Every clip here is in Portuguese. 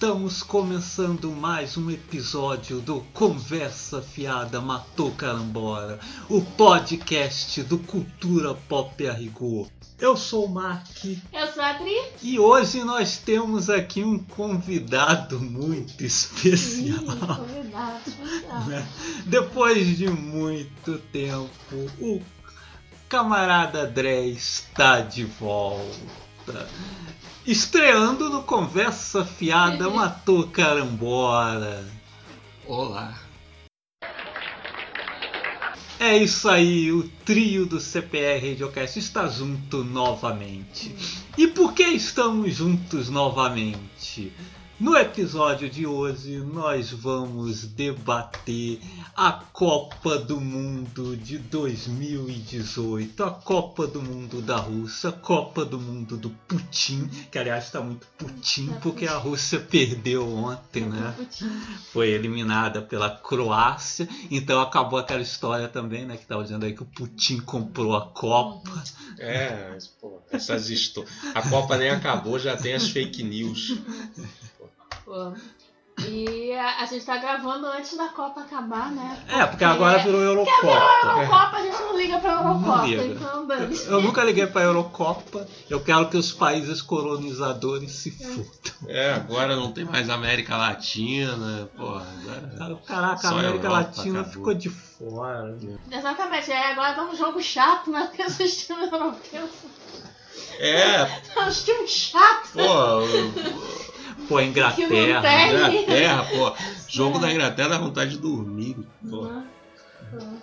Estamos começando mais um episódio do Conversa Fiada Matou Carambora, o podcast do Cultura Pop a Rigor. Eu sou o Mark Eu sou a Adri. e hoje nós temos aqui um convidado muito especial. Convidado, convidado. né? Depois de muito tempo, o camarada André está de volta. Estreando no Conversa Fiada Matou Carambora. Olá. É isso aí, o trio do CPR Radiocast está junto novamente. E por que estamos juntos novamente? No episódio de hoje nós vamos debater a Copa do Mundo de 2018, a Copa do Mundo da Rússia, a Copa do Mundo do Putin, que aliás está muito Putin porque a Rússia perdeu ontem, né? foi eliminada pela Croácia, então acabou aquela história também, né, que tá dizendo aí que o Putin comprou a Copa. É, pô, essas histó- A Copa nem acabou, já tem as fake news. Pô. E a, a gente tá gravando antes da Copa acabar, né? É, porque agora virou A Eurocopa. Eurocopa a gente não liga pra Eurocopa, então dane-se. Eu nunca liguei pra Eurocopa, eu quero que os países colonizadores se fudam. É, agora não tem mais América Latina, porra. Agora... Caraca, a América Europa, Latina acabou. ficou de fora. Exatamente, aí agora dá um jogo chato, né? Porque esses times europeus É, são uns times chatos. pô, Pô, Inglaterra. Inglaterra, pô. Jogo da Inglaterra dá vontade de dormir. Pô. Uhum.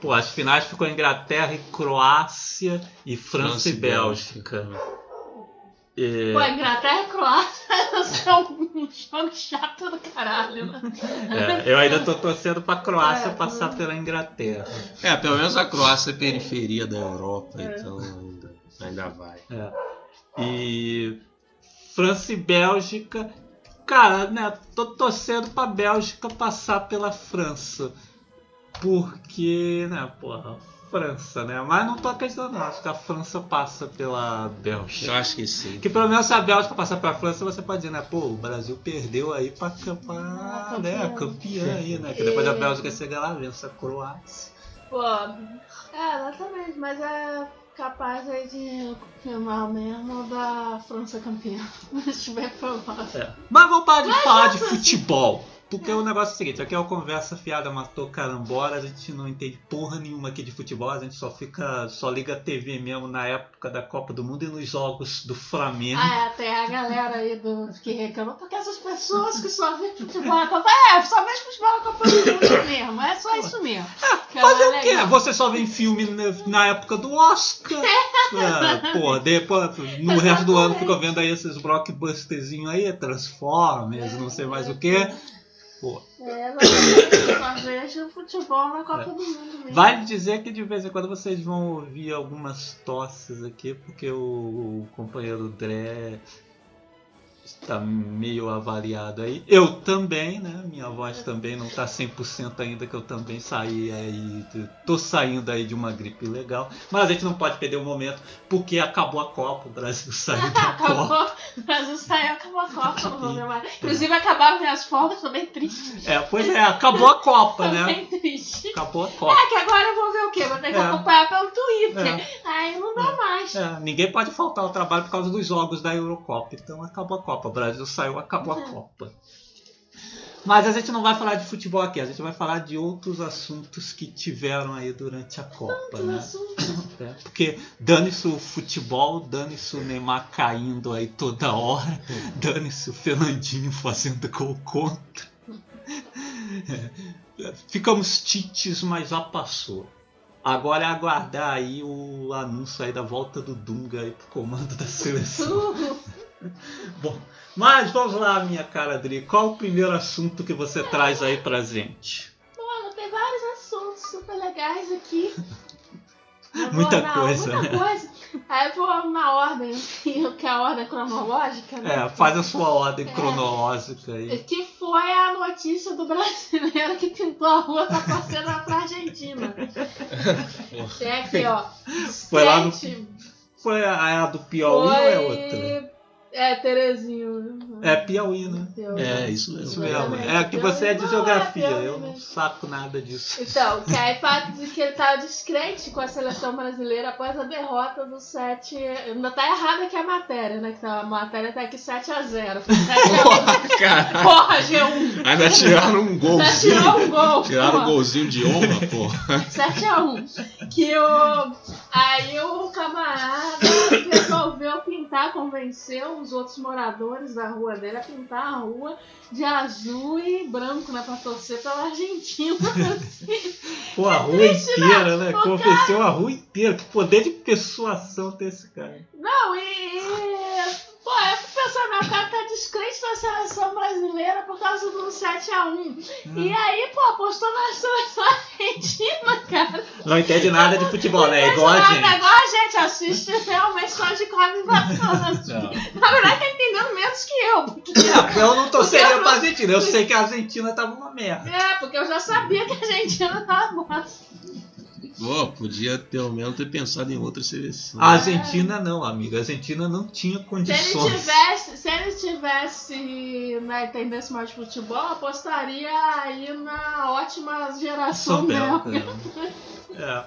Pô, as finais ficou Inglaterra e Croácia e França, França e e Bélgica. É, Pô, Inglaterra e Croácia são um jogo chato do caralho, né? é, eu ainda tô torcendo pra Croácia É, passar pela Inglaterra. É, pelo menos a Croácia é periferia da Europa, então ainda, ainda vai. É. E França e Bélgica, cara, né? Tô torcendo pra Bélgica passar pela França. Porque, né, porra, França, né? Mas não tô acreditando, não. Acho que a França passa pela Eu Bélgica. acho que sim. Que pelo menos se a Bélgica passar pela França, você pode dizer, né? Pô, o Brasil perdeu aí pra, pra Ah, né, campeã. campeã aí, né? Que depois a Bélgica chega lá, vence a Croácia. Pô, é, exatamente, mas é capaz aí de confirmar mesmo da França campeã. Se estiver provável. É. Mas vamos parar de falar de futebol. Porque o negócio é o seguinte, aqui é uma conversa fiada, matou carambora, a gente não entende porra nenhuma aqui de futebol, a gente só fica, só liga a TV mesmo na época da Copa do Mundo e nos jogos do Flamengo. Ah, é, tem a galera aí do, que reclama, porque essas pessoas que só vêem futebol na Copa, é, só vê futebol na Copa do Mundo mesmo, é só isso mesmo. Que é Fazer mais o quê? Você só vê filme na, época do Oscar. É, porra, depois, no resto do ano fica vendo aí esses blockbusterzinhos aí, Transformers, não sei mais o que. Pô, É, exatamente, só vejo futebol na Copa É. do Mundo mesmo. Vale dizer que de vez em quando vocês vão ouvir algumas tosses aqui, porque o, o companheiro Dré está meio avariado aí. Eu também, né? Minha voz também não tá 100% ainda, que eu também saí aí. Tô saindo aí de uma gripe legal. Mas a gente não pode perder o momento, porque acabou a Copa, o Brasil saiu da Copa. Acabou, o Brasil saiu, acabou a Copa, não vou mais. Inclusive acabaram minhas folgas, tô bem triste. É, pois é, acabou a Copa, né? bem triste. Acabou a Copa. É que agora eu vou ver o quê? Vou ter que É. acompanhar pelo Twitter. É. Aí não dá mais. É, ninguém pode faltar ao trabalho por causa dos jogos da Eurocopa. Então acabou a Copa. O Brasil saiu, acabou a Uhum. Copa. Mas a gente não vai falar de futebol aqui, a gente vai falar de outros assuntos que tiveram aí durante a Copa, né? assunto. É, porque dane-se o futebol, dane-se o Neymar caindo aí toda hora, dane-se o Fernandinho fazendo gol contra. É, ficamos tites, mas já passou. Agora é aguardar aí o anúncio aí da volta do Dunga aí pro comando da seleção. Bom, mas vamos lá, minha cara Adri. Qual o primeiro assunto que você traz aí pra gente? Mano, tem vários assuntos super legais aqui. Eu Muita na- coisa, muita né? coisa. Aí eu vou na ordem, que é a ordem cronológica, né? É, faz a sua ordem É. cronológica aí. Que foi a notícia do brasileiro que pintou a rua pra torcer pra Argentina. Tem aqui, ó. Foi lá no- Sete- Foi a, a do Piauí ou é outra? É, Terezinho. É Piauí, né? É, isso Isso mesmo. mesmo. É que você é de Não, geografia, é Piauí eu não mesmo. saco nada disso. Então, que aí fala de que ele tava descrente com a seleção brasileira após a derrota do 7. Ainda tá errada aqui a matéria, né? Que tá- a matéria tá aqui 7x0. Porra, cara. Porra, G1. Ainda tiraram um golzinho. tirou um gol. Tiraram um golzinho de honra, porra. 7x1. Que o. Aí o camarada resolveu pintar, convenceu os outros moradores da rua dele a pintar a rua de azul e branco, né? Pra torcer pela Argentina. Pô, a rua triste, inteira, né? Cara- Convenceu a rua inteira. Que poder de persuasão tem esse cara. Não, e. e pô, eu fico pensando, o cara tá descrente da seleção brasileira por causa do 7x1. E aí, pô, apostou na seleção argentina, cara. Não entende nada de futebol, né? É igual a gente. igual a gente assiste realmente só de quase invasões. Na verdade, tá entendendo menos que eu. Porque, É, eu não torceria pra Argentina. Eu sei que a Argentina tava uma merda. é, porque eu já sabia que a Argentina tava bosta. Pô, podia pelo menos ter pensado em outra seleção. A Argentina não, amiga. A Argentina não tinha Se ele condições. tivesse, se ele tivesse né, entendesse mais de futebol, apostaria aí na ótima geração São dela. Belo. É.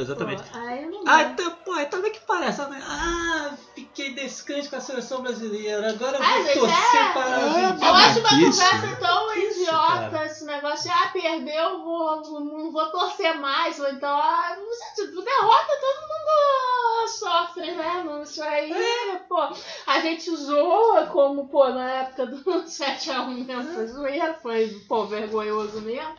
Exatamente. Pô, aí não Ah, então, pô, aí também que parece, né? Ah, fiquei descrente com a seleção brasileira. Agora eu Ah, vou gente, torcer é. para a É, Argentina. Eu acho uma conversa né? tão Isso, idiota cara. esse negócio. Ah, perdeu, vou, não vou torcer mais. Ou então, ah, gente, derrota todo mundo sofre, né? Não, Isso aí, É. pô. A gente zoa como, pô, na época do 7x1 mesmo, foi zoeira, foi, pô, vergonhoso mesmo.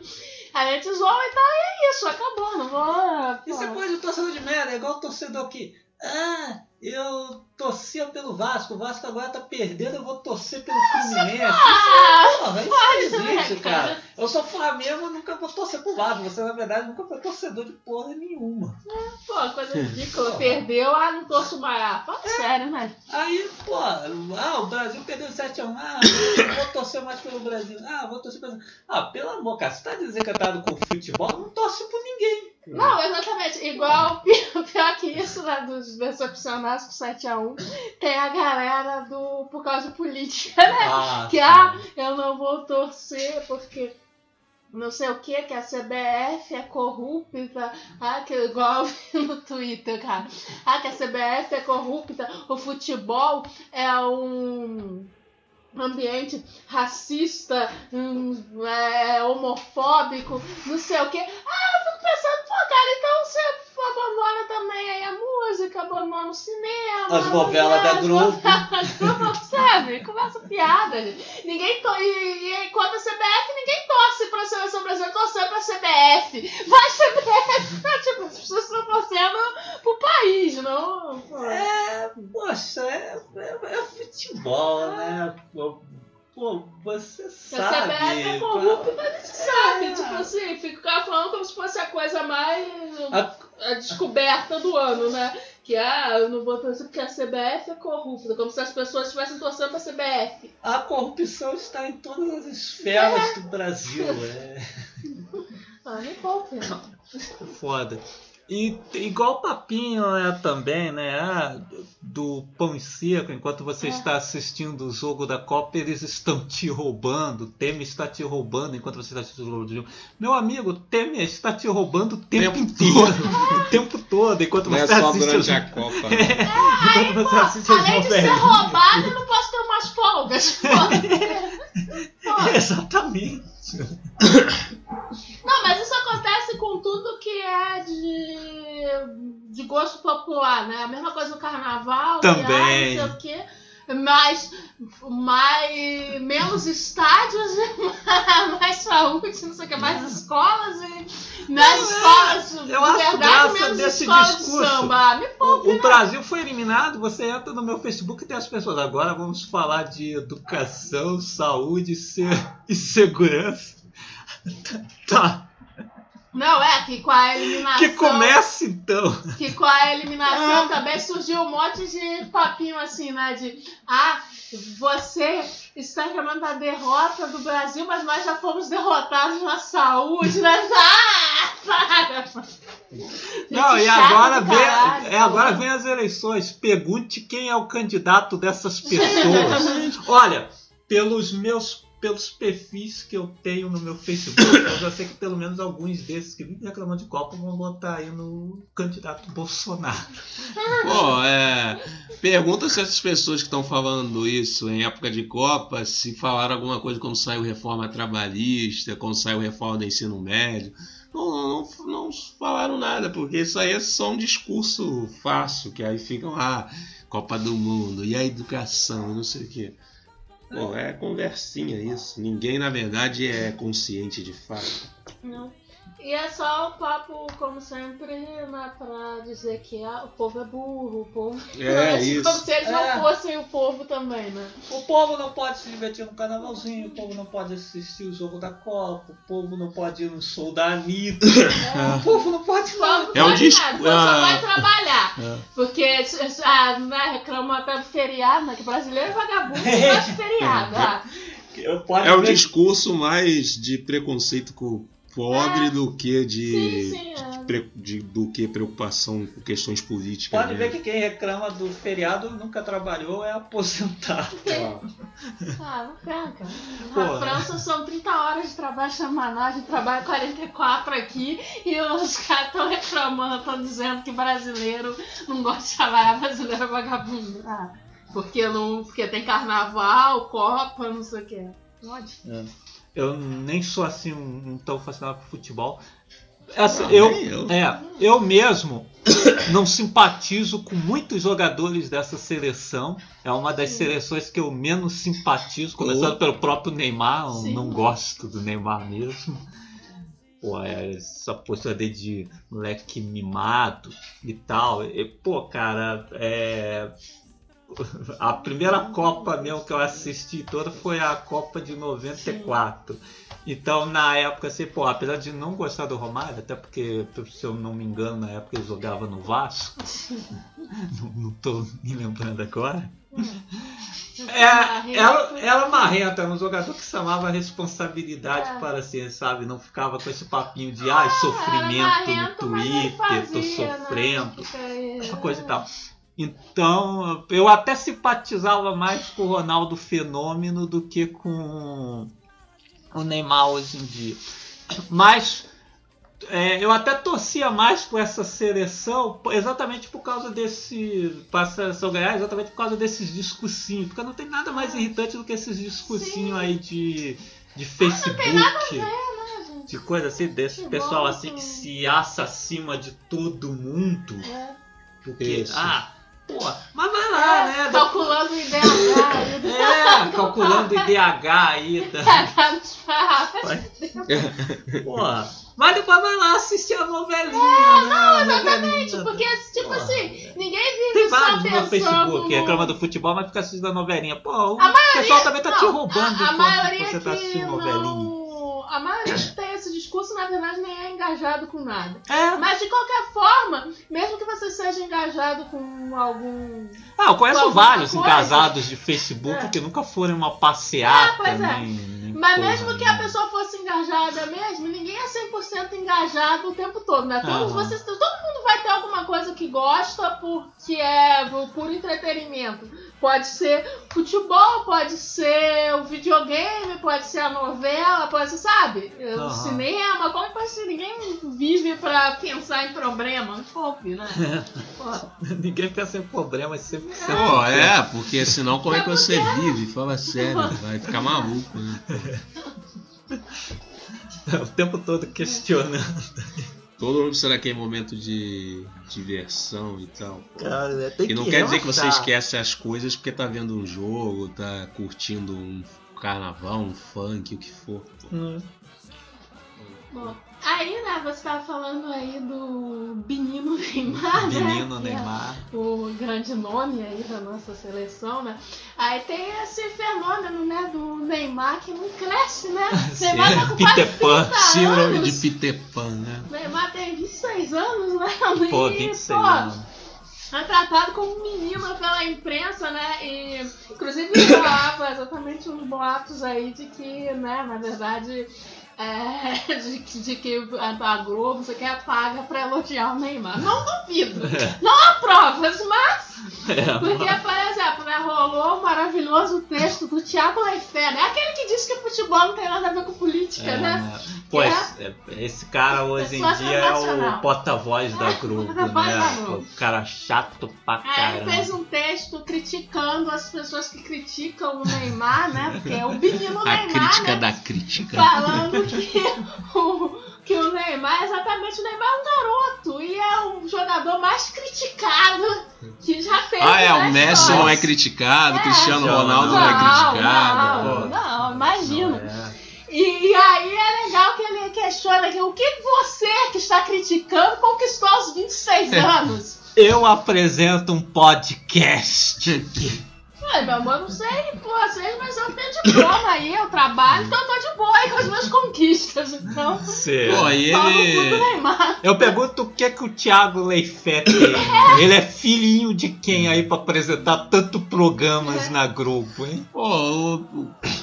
A gente zoa, então é isso, acabou, não vou. Isso é coisa de torcedor de merda, é igual o torcedor que. Ah, eu torcia pelo Vasco, o Vasco agora tá perdendo, eu vou torcer pelo Fluminense. Ah, Porra, isso não existe, né, cara? cara. Eu sou Flamengo, eu nunca vou torcer pro Vasco. Você, na verdade, nunca foi torcedor de porra nenhuma. pô, coisa ridícula, perdeu, ah, não torço mais. Ah, fala sério, né? Aí, pô, ah, o Brasil perdeu 7x1. Ah, vou torcer mais pelo Brasil. Ah, vou torcer pelo. Ah, pelo amor, cara, você tá desencantado com o futebol? Não torce por ninguém. Não, exatamente. Igual, pior, pior que isso, né, dos decepcionados com 7x1, tem a galera do por causa de política, né? Ah, Que, ah, eu não vou torcer porque não sei o que, que a CBF é corrupta. Ah, que igual no Twitter, cara. Ah, que a CBF é corrupta, o futebol é um ambiente racista, hum, é, homofóbico, não sei o que. Ah, eu fico pensando, pô, cara, então você abandona também aí a música, abandona o cinema. As novelas da Globo. Sabe? Começa piada, gente. Ninguém to... e, e quando a CBF, ninguém torce pra seleção brasileira, torcendo pra CBF. Vai CBF! tipo, as pessoas estão torcendo pro país, não. pô. É, poxa, é, é, é futebol, né? Pô, pô, você A sabe. CBF é corrupta, mas a gente sabe. Tipo assim, fica falando como se fosse a coisa mais. A- a descoberta do ano, né? Que ah, eu não vou torcer porque a CBF é corrupta, como se as pessoas estivessem torcendo pra CBF. A corrupção está em todas as esferas do Brasil. É Ah, me poupe. foda. E igual o papinho né, também, né? Ah, do pão e seco, enquanto você É. está assistindo o jogo da Copa, eles estão te roubando. O Temer está te roubando enquanto você está assistindo o jogo do jogo. Meu amigo, o Temer está te roubando o tempo, Tempo inteiro. o tempo todo, enquanto Não é você só assiste durante os... a Copa. né? enquanto você assiste as Além de ser roubado, eu não posso ter umas folgas. Pô. Exatamente. Não, mas isso acontece com tudo que é de, de gosto popular, né? A mesma coisa no carnaval, Também. viagem, não sei o quê. mais, mais menos estádios, mais saúde, não sei o que, mais escolas e nas escolas, eu acho verdade, graça menos desse escolas de discurso. samba. Me poupe, O né? Brasil foi eliminado, você entra no meu Facebook e tem as pessoas. Agora vamos falar de educação, saúde e segurança. Tá. Não, é que com a eliminação. Que comece então. Que com a eliminação também surgiu um monte de papinho assim, né? De ah, você está reclamando da derrota do Brasil, mas nós já fomos derrotados na saúde, né? Ah, para! Não, e agora vem, é, agora vem as eleições. Pergunte quem é o candidato dessas pessoas. Olha, pelos meus pelos perfis que eu tenho no meu Facebook, eu já sei que pelo menos alguns desses que vivem reclamando de Copa vão votar aí no candidato Bolsonaro. Pô, é. Pergunta se essas pessoas que estão falando isso em época de Copa, se falaram alguma coisa quando saiu reforma trabalhista, quando saiu reforma do ensino médio. Não, não, não falaram nada, porque isso aí é só um discurso fácil, que aí ficam, ah, Copa do Mundo, e a educação, não sei o quê. Pô, é conversinha isso. Ninguém, na verdade, é consciente de fato. Não. E é só o papo, como sempre, né, pra dizer que ah, o povo é burro, o povo. É Como isso. se eles É. não fossem o povo também, né? O povo não pode se divertir no carnavalzinho, o povo não pode assistir o jogo da Copa, o povo não pode ir no show da Anitta, o povo não pode Vamos É um pode disco- nada, só ah. vai trabalhar. É. Porque ah, né, reclama até do feriado, né? Que brasileiro é vagabundo não gosta de feriado. Ah, Eu pode É ver- discurso mais de preconceito com o pobre É. do que de, sim, sim. é. pre- de- do que preocupação com questões políticas. Pode ver mesmo. que quem reclama do feriado nunca trabalhou é aposentado. Ah, não penca. Pô. Na França são 30 horas de trabalho semanal, a gente trabalha 44 aqui e os caras estão reclamando, estão dizendo que brasileiro não gosta de trabalhar, brasileiro é vagabundo. Ah, porque, não, porque tem carnaval, Copa, não sei o que. Pode. Eu nem sou assim um, um tão fascinado por futebol. Essa, Não, eu, nem eu. É, eu mesmo não simpatizo com muitos jogadores dessa seleção. É uma das seleções que eu menos simpatizo, começando pelo próprio Neymar. Eu Sim. não gosto do Neymar mesmo. Pô, é essa postura dele de moleque mimado e tal. E, pô, cara, é. A primeira Copa mesmo que eu assisti toda foi a Copa de 94. Então, na época, assim, pô, apesar de não gostar do Romário, até porque, se eu não me engano, na época ele jogava no Vasco. não, não tô me lembrando agora. É, ela, ela marrenta, era um jogador que chamava a responsabilidade É. para si, sabe? Não ficava com esse papinho de ai, sofrimento no Twitter, tô sofrendo essa coisa e tal. Então, eu até simpatizava mais com o Ronaldo Fenômeno do que com o Neymar hoje em dia. Mas é, eu até torcia mais por essa seleção exatamente por causa desse. Para a seleção ganhar, exatamente por causa desses discursinhos. Porque não tem nada mais irritante do que esses discursinhos aí de, de Facebook. De coisa assim, desse Que pessoal bom, assim que se acha acima de todo mundo. É. Porque, Isso. ah, pô, mas vai lá, né? Calculando o IDH aí. É, calculando o IDH aí. Da... Pô, mas depois vai lá assistir a novelinha, né? A Exatamente, novelinha. porque, tipo Porra, assim, ninguém vive Tem só vários no Facebook no- reclama do futebol, mas fica assistindo a novelinha. Pô, o A pessoal também tá te Não, roubando a, a enquanto maioria você tá assistindo novelinha. A maioria que tem esse discurso, na verdade, nem é engajado com nada. É, Mas, de qualquer forma, mesmo que você seja engajado com algum... ah, eu conheço vários coisa. engajados de Facebook É. que nunca foram uma passeata, É, pois é. nem, nem Mas porra mesmo que a pessoa fosse engajada mesmo, ninguém é 100% engajado o tempo todo, né? Todos vocês, todo mundo vai ter alguma coisa que gosta porque é por entretenimento. Pode ser futebol, pode ser o videogame, pode ser a novela, pode ser, sabe? O Aham. cinema, como pode ser? Ninguém vive pra pensar em problema. Não poupe, né? Ninguém pensa em problemas sempre. Pô, é, porque senão como é que É você vive? Fala sério, vai ficar maluco, né? O tempo todo questionando. Todo mundo precisa daquele momento de diversão e tal. pô. Cara, tem E não que quer dizer que você esquece as coisas porque tá vendo um jogo, tá curtindo um carnaval, um funk, o que for. pô. Hum. Bom, aí, né, você tava falando aí do menino Neymar, né? Menino que é Neymar. o grande nome aí da nossa seleção, né? Aí tem esse fenômeno, né, do Neymar que não cresce, né? Neymar tá com Peter Pan, 30 Síndrome anos. de Peter Pan, né? Neymar tem 26 anos, né? Pô, E, 26 pô, anos. é tratado como menino pela imprensa, né? E inclusive rolava exatamente uns boatos aí de que, né, na verdade, é, de, que- de que a, a Globo você quer paga pra elogiar o Neymar. Não duvido. Não há provas, mas É, porque, por exemplo, né, rolou o maravilhoso texto do Thiago Leifert, né? Aquele que diz que futebol não tem nada a ver com política, É, né? né? Pô, É. esse, esse cara hoje em dia é o porta-voz da Globo, da né? O cara chato pra Aí ele fez caramba. um texto criticando as pessoas que criticam o Neymar, né? Porque é o menino A Neymar, crítica né? da crítica. Falando que o, que o Neymar, exatamente, o Neymar é um garoto e é o jogador mais criticado que já teve. Ah, é, o Messi história. não é criticado, É, Cristiano Ronaldo não, é Não, criticado. não, pô. não, imagina. Não, é. E, e aí é legal que ele questiona que o que você que está criticando conquistou aos 26 anos. Eu apresento um podcast. Ai, meu amor, não sei vocês, mas eu tenho diploma aí, eu trabalho, então eu tô de boa aí com as minhas conquistas. Então, Você- Pô, e ele. Neymar. Eu pergunto o que é que o Thiago Leifert tem. Ele é filhinho de quem aí pra apresentar tanto programas na Globo, hein? Pô,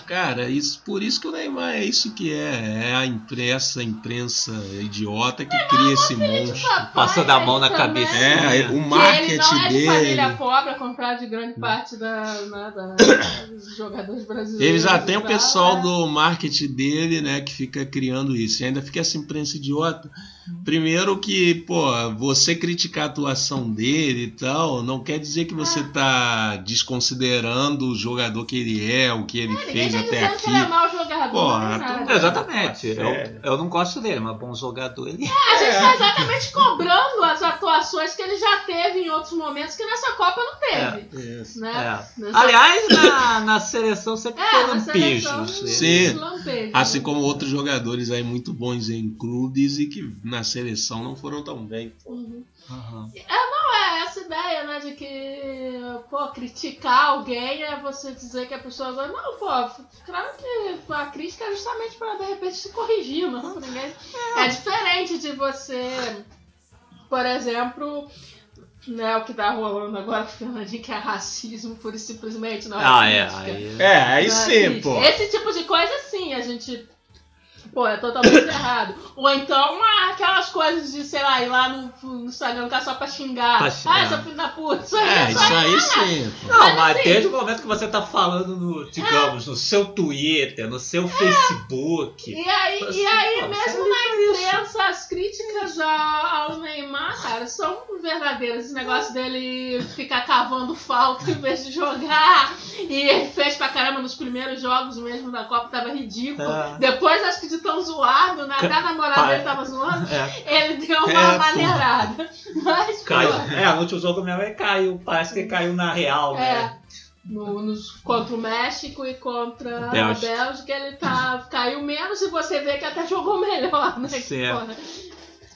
cara, isso, por isso que o Neymar é isso que é. É a imprensa, a imprensa idiota que cria esse monstro. Passando a mão na também. cabeça. É, o Que ele não marketing é de dele. família pobre, ao contrário de grande parte da, né, da- dos jogadores brasileiros. Ele já tem o pessoal é. do marketing dele, né, que fica criando isso. E ainda fica essa imprensa idiota. Primeiro que, pô, você criticar a atuação dele e tal, não quer dizer que você tá desconsiderando o jogador que ele é, o que ele É, fez tá até que ele é aqui. mau jogador, Pô, nem tu- nada. Exatamente. Eu, É. eu não gosto dele, mas bom jogador ele é. A gente tá exatamente cobrando as atuações que ele já teve em outros momentos que nessa Copa não teve. Isso. Né? É. Nessa- Aliás, na, na seleção sempre É, foi na seleção, lampejos. Sim. lampejos. Assim como outros jogadores aí muito bons em clubes e que na seleção não foram tão bem. Uhum. Aham. Não, é essa ideia, né, de que, pô, criticar alguém é você dizer que a pessoa vai, não, pô, claro que a crítica é justamente pra, de repente, se corrigir, não ninguém... É diferente de você, por exemplo, né, o que tá rolando agora Fernandinho, que é racismo, pura e simplesmente, não é Ah, é. crítica. Aí... É, aí Né, sim, pô. Esse tipo de coisa, sim, a gente. Pô, é totalmente errado. Ou então, ah, aquelas coisas de, sei lá, ir lá no, no Instagram ficar só pra xingar. Pra xingar. Ah, seu filho da puta. Isso aí É, é isso só aí sim. Não, Mas mas assim- desde o momento que você tá falando no, digamos, no seu Twitter, no seu Facebook. E aí, Assim, e aí pô, mesmo sério na isso? imprensa, as críticas ao, ao Neymar, cara, são verdadeiras. Esse negócio dele ficar cavando falta em vez de jogar. E ele fez pra caramba nos primeiros jogos mesmo da Copa, tava ridículo. É. Depois, acho que de tão zoado, né? até a namorada Pai. dele tava zoando. É, Ele deu uma É, pô. maneirada. Mas, pô, caiu. É, no último jogo mesmo ele caiu. Parece que caiu na real, né? é. No, nos, contra o México e contra Bélgica. a Bélgica, ele tá, caiu menos e você vê que até jogou melhor, né? Porra.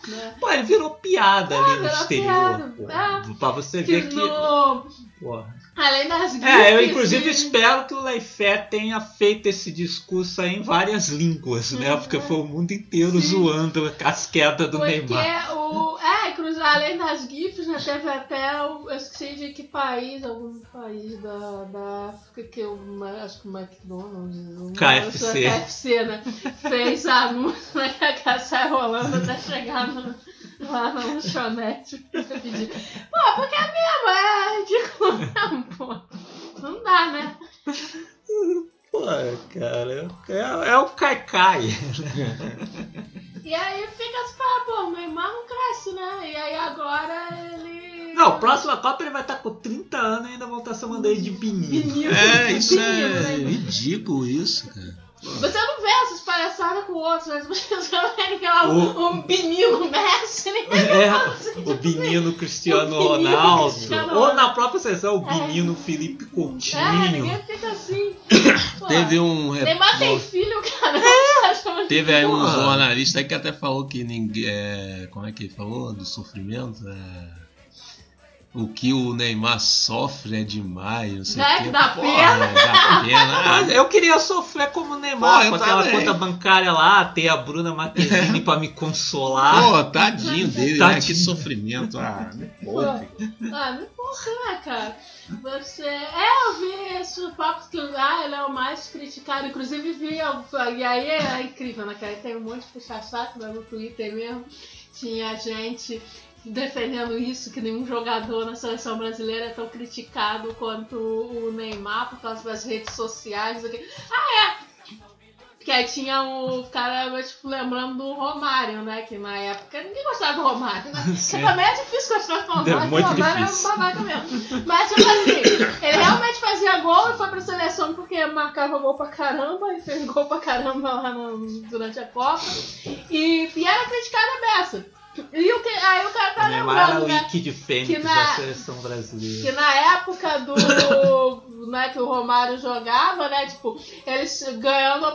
Né? Pô, ele virou piada ali no exterior. piada. pô. É. Pra você Que ver que. no, Porra. Além das É, eu inclusive e- espero que o Leifert tenha feito esse discurso aí em várias línguas, né? Porque foi o mundo inteiro zoando as quedas do Porque Neymar. o. É, inclusive, além das GIFs, né, teve até o. Eu esqueci de que país, algum país da, da África, que eu acho que o McDonald's. o KFC. KFC, né? Fez anúncio, né? Que a sai rolando até chegar no, lá na lanchonete pra pedir. Pô, porque é mesmo, é ridículo mesmo, pô. Não dá, né? Pô, cara, é, é o Kaikai. E aí fica assim, pô, Neymar não cresce, né? E aí agora ele. Não, próxima Copa ele vai estar com 30 anos e ainda vão estar chamando ele de. Menino, É, isso é né? ridículo isso, cara. Você não vê essas palhaçadas com outros, mas você vê que é um, O- um menino Messi. É, o menino Cristiano O Ronaldo. Cristiano Ou na própria seleção, o menino Felipe É, Coutinho. ninguém fica assim. Pô, Teve um Neymar tem filho, cara. De Teve aí um jornalista que até falou que ninguém. é, como é que ele falou? Do sofrimento? É, o que o Neymar sofre é demais, não sei Né, o que dá Porra, pena. Dá pena. Mas eu queria sofrer como o Neymar, Pô, com aquela também. conta bancária lá, ter a Bruna Marquezine pra me consolar. Pô, tadinho dele, né? Tadinho. Que sofrimento. Ah, me poupe. Ah, não importa, né, cara? Você. É, eu vi esse papo que ah, ele é o mais criticado. Inclusive vi. E aí é incrível, né, cara? Tem um monte de puxa-saco né, no Twitter mesmo. Tinha gente defendendo isso, que nenhum jogador na seleção brasileira é tão criticado quanto o Neymar por causa das redes sociais. Ah, é! Porque aí tinha o cara, tipo, lembrando do Romário, né? Que na época ninguém gostava do Romário, né? Sim. também é difícil gostar do Romário, É muito o Romário difícil. é um babaca mesmo. Mas, tipo assim, ele realmente fazia gol e foi pra seleção porque marcava gol pra caramba e fez gol pra caramba lá no- durante a Copa. E, e era criticado a beça. E o que, aí o cara tá Neymar era lembrando, né? Ike de Fênix que na- da seleção Que brasileira. na época do. né, que o Romário jogava, né? Tipo, eles ganhando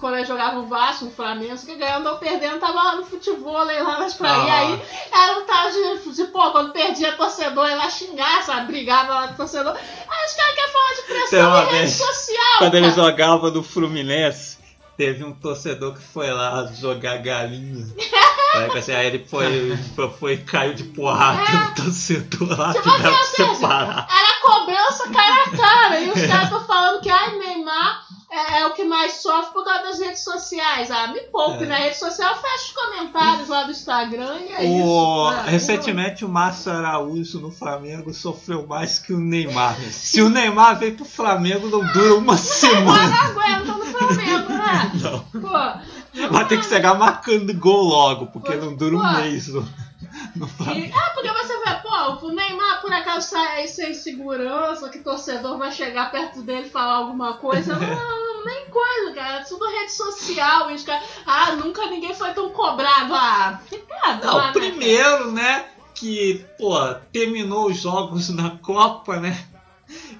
quando ele jogava o Vasco, o Flamengo, que ganhando ou perdendo, tava lá no futebol, lá nas praias. Ah. aí era um tal de, de, pô, quando perdia torcedor, ia lá xingar, sabe? Brigava lá com torcedor. Aí os caras querem falar de pressão em rede social. Quando ele cara. jogava no Fluminense, teve um torcedor que foi lá jogar galinha. Aí, assim, aí ele foi, foi, caiu de porrada no torcedor lá, Tipo tiveram que assim, separar. Era cobrança cara a cara. E os caras estão falando que ai, Neymar é, é o que mais sofre por causa das redes sociais. Ah, me poupe É. na rede social, fecha os comentários lá do Instagram e é O, isso. É, recentemente o Márcio Araújo no Flamengo sofreu mais que o Neymar. Se o Neymar veio pro Flamengo, não dura uma semana. não aguentam no Flamengo, né? Não. Pô. Vai ter que chegar marcando gol logo, porque não dura um Pô. mês Flamengo. E, é, porque você vê, pô, o Neymar por acaso sai aí sem segurança, que torcedor vai chegar perto dele e falar alguma coisa. Não, não, nem coisa, cara. Tudo rede social. Os caras, ah, nunca ninguém foi tão cobrado. Ah, fica Não, primeiro, né, que, pô, terminou os jogos na Copa, né?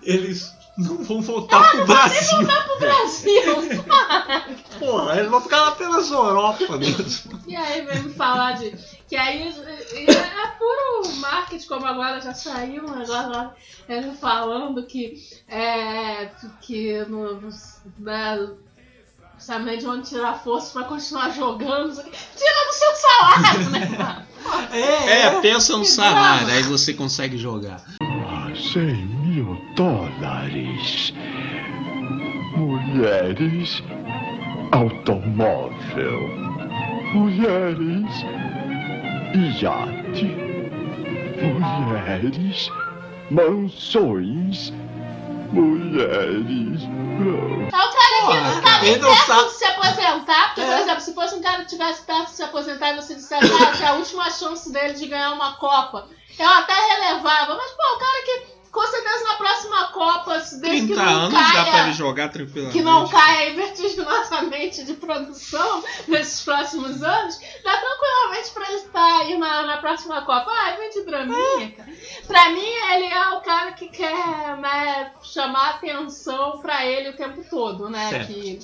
Eles não vão voltar pro Brasil. pro Brasil. Porra, eles vão ficar lá pelas Europa mesmo. E aí vem me falar de. Que aí é puro marketing, como agora já saiu um negócio lá, ele falando que é. que no. no né, sabe de onde tirar força pra continuar jogando. Tira do seu salário, né? cara? É, É, pensa no salário, aí você consegue jogar. 100 mil dólares. Mulheres. Automóvel. Mulheres. Iate. Mulheres. Mansões. Mulheres. É o cara que não tá não perto de se aposentar, porque, por É. exemplo, se fosse um cara que tivesse perto de se aposentar e você dissesse ah, que é a última chance dele de ganhar uma Copa, eu até relevava. Mas, pô, o cara que com certeza na próxima Copa, se desde que 30 não anos dá pra caia, ele jogar tranquilamente. que não caia vertiginosamente de produção nesses próximos anos, dá tranquilamente pra ele estar aí na, na próxima Copa. Ah, vem de draminha, cara. Pra mim, ele é o cara que quer né, chamar atenção pra ele o tempo todo, né? Que,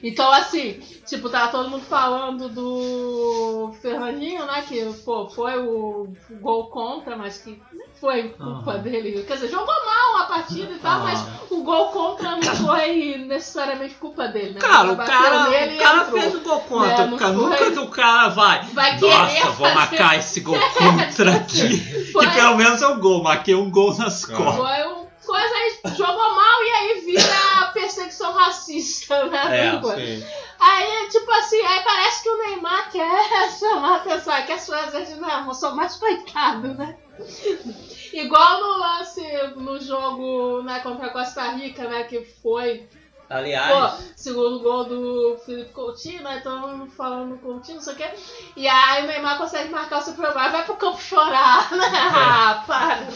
então, assim, tipo, tava todo mundo falando do Fernandinho, né? Que, pô, foi o gol contra, mas que nem foi culpa Aham. dele. Quer dizer, jogou mal a partida e tal, mas Ah. o gol contra não foi necessariamente culpa dele, né? Cara, o cara, o cara entrou. fez o gol contra. É, não cara, foi. nunca que o cara vai. Vai Nossa, vou fazer- marcar esse gol contra aqui. Foi- Que pelo menos é o gol. Marquei um gol nas Ah. costas. Foi um coisa aí, jogou mal e aí vira perseguição racista, né? É, Sim. Aí, tipo assim, aí parece que o Neymar quer chamar a atenção, quer fazer de não, eu sou mais coitado, né? Igual no lance no jogo né, contra a Costa Rica, né? Que foi Aliás, Pô, segundo gol do Felipe Coutinho, né? Então falando Coutinho, não sei o quê. E aí o Neymar consegue marcar o seu problema. Vai pro campo chorar, né? Ah, para.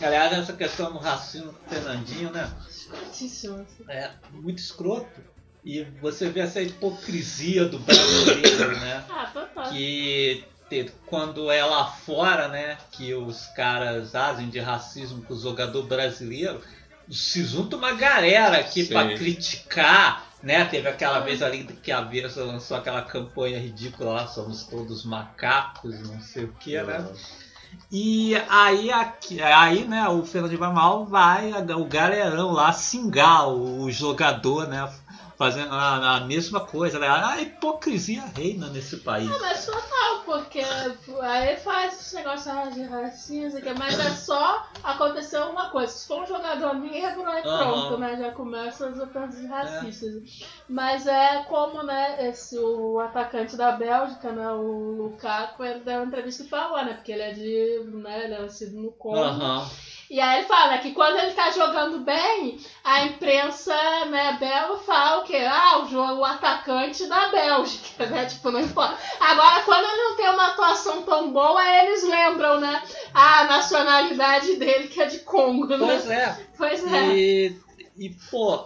aliás, essa questão do racismo com o Fernandinho, né? Escrotíssimo. É muito escroto. E você vê essa hipocrisia do brasileiro, né? Ah, total. que quando é lá fora, né, que os caras agem de racismo com o jogador brasileiro, se junta uma galera aqui Sim. pra criticar, né? Teve aquela vez ali que a Versa lançou aquela campanha ridícula lá, somos todos macacos, não sei o que, né? E aí, aqui, aí né, o Fernando de Mal vai, o galerão lá xingar o, o jogador, né? Fazendo a, a mesma coisa, né? A hipocrisia reina nesse país. Não, mas total, porque aí faz esse negócio de racismo, mas é só acontecer uma coisa. Se for um jogador negro, Aham. pronto, né? Já começa as ofensas racistas. Mas é como, né, esse, o atacante da Bélgica, né, o Lukaku, ele deu uma entrevista e falou, né? Porque ele é de. né, ele é nascido no Congo. Aham. E aí ele fala que quando ele tá jogando bem, a imprensa, né, bela fala o quê? Ah, o jogo o atacante da Bélgica, né? Tipo, não importa. Agora, quando ele não tem uma atuação tão boa, eles lembram, né? A nacionalidade dele, que é de Congo, né? Pois é. Pois é. E, e pô,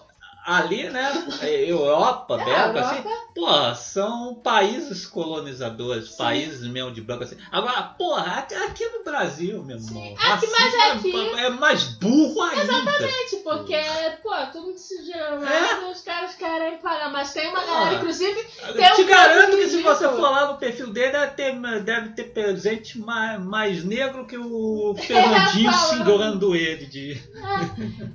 ali, né? Europa, É, Bélgica, Europa. assim, pô, são países colonizadores, países mesmo de branco assim. Agora, porra, aqui, no Brasil, meu irmão. Sim, aqui, mas racismo aqui- é, é mais burro ainda. Exatamente, porque, pô, tudo se gira É. os caras querem parar. Mas tem uma galera, inclusive, Eu Tem te um garanto que se você for lá no perfil dele, deve ter, deve ter presente mais, mais negro que o Fernandinho xingando ele de.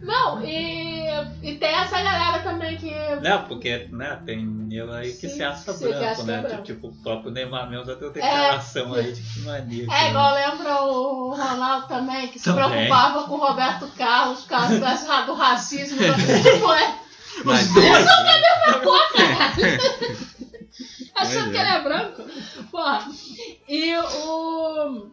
não, e, e tem essa galera também que Né? Porque né, tem negro aí que Sim, se acha se branco, né? branco. Tipo, o próprio Neymar mesmo já tem declaração aí de que não é. É, igual lembra o Ronaldo também, que se Também. preocupava com o Roberto Carlos por causa do racismo. tipo, é, Mas dois. achando Pois que é. ele é branco. Porra. E o.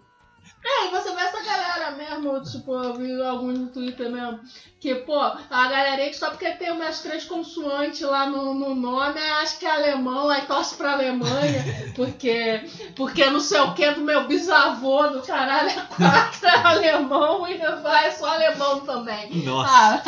É, e você vê essa galera mesmo, tipo, eu vi alguns no Twitter mesmo, que, pô, a galerinha que só porque tem umas três consoantes lá no, no nome, acho que é alemão, aí torce pra Alemanha, porque, porque não sei o que do meu bisavô do caralho é quatro é alemão e vai só alemão também. Nossa. Ah,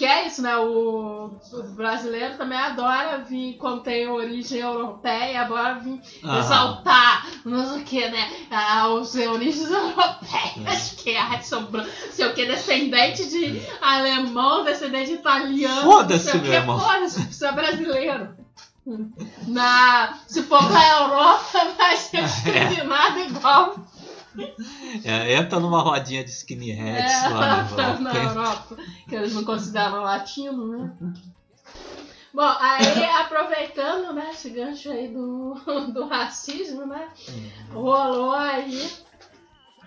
que é isso, né? O, o brasileiro também adora vir, quando tem origem europeia, adora vir Aham. exaltar, não sei o que, né? Ah, os origens europeias, que ai, são bran- sei o que, descendente de alemão, descendente de italiano. Foda-se, meu irmão. Foda-se, você é brasileiro. Na, se for pra Europa, vai ser discriminado igual É, entra numa rodinha de skinheads é, lá na no Europa. Que eles não consideram latino, né? Bom, aí aproveitando, né, esse gancho aí do, do racismo, né? Rolou aí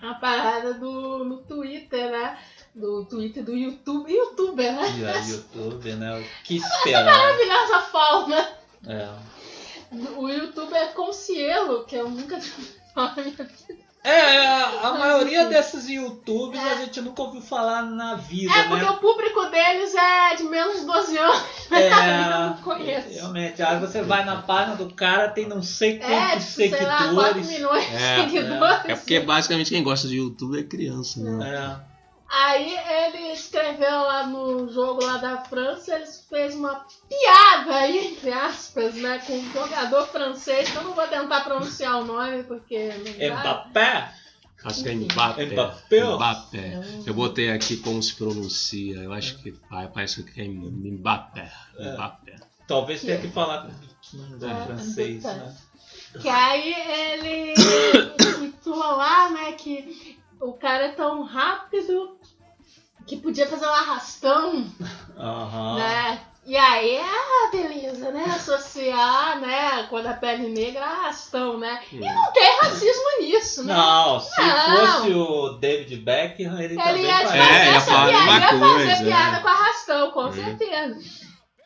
a parada do, no Twitter, né? Do Twitter do YouTube, youtuber, né? Aí, YouTube, né? O que esperar? Maravilhosa forma. É. O youtuber Concielo, que eu nunca tive na minha vida. É, a maioria desses YouTubes a gente nunca ouviu falar na vida, É, porque né? o público deles é de menos de 12 anos. Eu É, não conheço. realmente. Aí você vai na página do cara, tem não sei É, quantos tipo, sei lá, 4 seguidores. milhões de É, seguidores. É porque basicamente quem gosta de YouTube é criança, né? É. Aí ele escreveu lá no jogo lá da França, ele fez uma piada aí, entre aspas, né, com um jogador francês, que eu não vou tentar pronunciar o nome, porque não dá. Mbappé? Acho que é Mbappé. Mbappé? Mbappé. Eu botei aqui como se pronuncia. Eu acho que parece que é Mbappé. É. Mbappé. Talvez tenha que falar da É, francês, Mbappé. né? Que aí ele tweetou lá, né, que o cara é tão rápido que podia fazer um arrastão, Aham. né? E aí, ah, beleza, né? Associar, né, quando a pele negra, arrastão, né? E não tem racismo nisso, né? Não, se Não. fosse o David Beckham, ele, Ele também ia faria. É, fazer ia falar a piada, ia fazer coisa, piada é. com arrastão, com Uhum. certeza.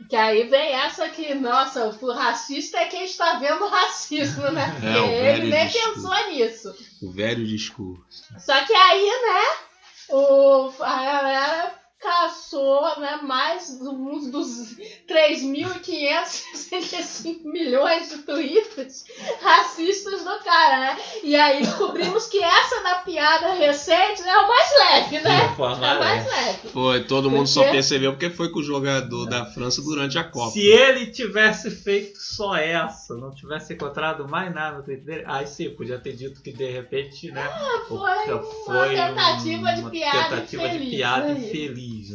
Que aí vem essa que, nossa, o racista é quem está vendo racismo, né? Porque É, ele nem discurso. pensou nisso. O velho discurso. Só que aí, né, o, a galera caçou, né, né, mais um dos 3.565 milhões de tweets racistas do cara, né? E aí descobrimos que essa da piada recente é o mais leve, né? Foi É mais leve. Foi, todo mundo só Porque- percebeu porque foi com o jogador da França durante a Copa. Se ele tivesse feito só essa, não tivesse encontrado mais nada no Twitter dele, aí sim, podia ter dito que de repente, né? foi uma foi tentativa de uma piada tentativa de infeliz, piada né?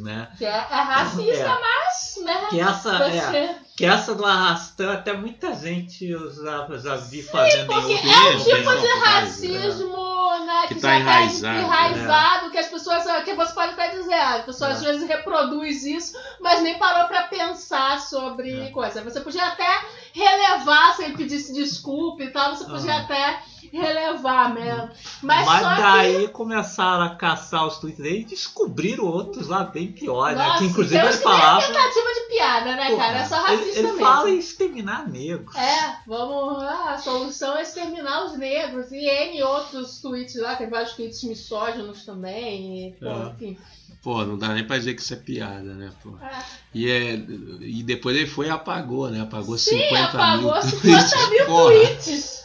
Né? Que é, é racista, É. mas, né? Que essa, é, que essa do arrastão, até muita gente já, já vi fazendo em Porque é um Sim, tipo de não, racismo, né? Que Que, tá já enraizado, tá enraizado, que as pessoas. Que você pode até dizer, ah, a pessoa É. às vezes reproduz isso, mas nem parou pra pensar sobre É. coisa. Você podia até relevar se ele pedisse desculpa e tal, você podia Ah. até relevar mesmo. Mas, Mas, só que. daí começaram a caçar os tweets dele e descobriram outros lá bem piores, né? Que inclusive então ele é falava. tentativa de piada, né, Pô, cara? É só ele, racista ele mesmo. fala em exterminar negros. É, vamos. ah, a solução é exterminar os negros. E N outros tweets lá, tem vários tweets misóginos também. E, pô, É. enfim. Pô, não dá nem pra dizer que isso é piada, né, pô? É. E, é, e depois ele foi e apagou, né? Apagou Sim, 50 apagou mil 50 mil tweets.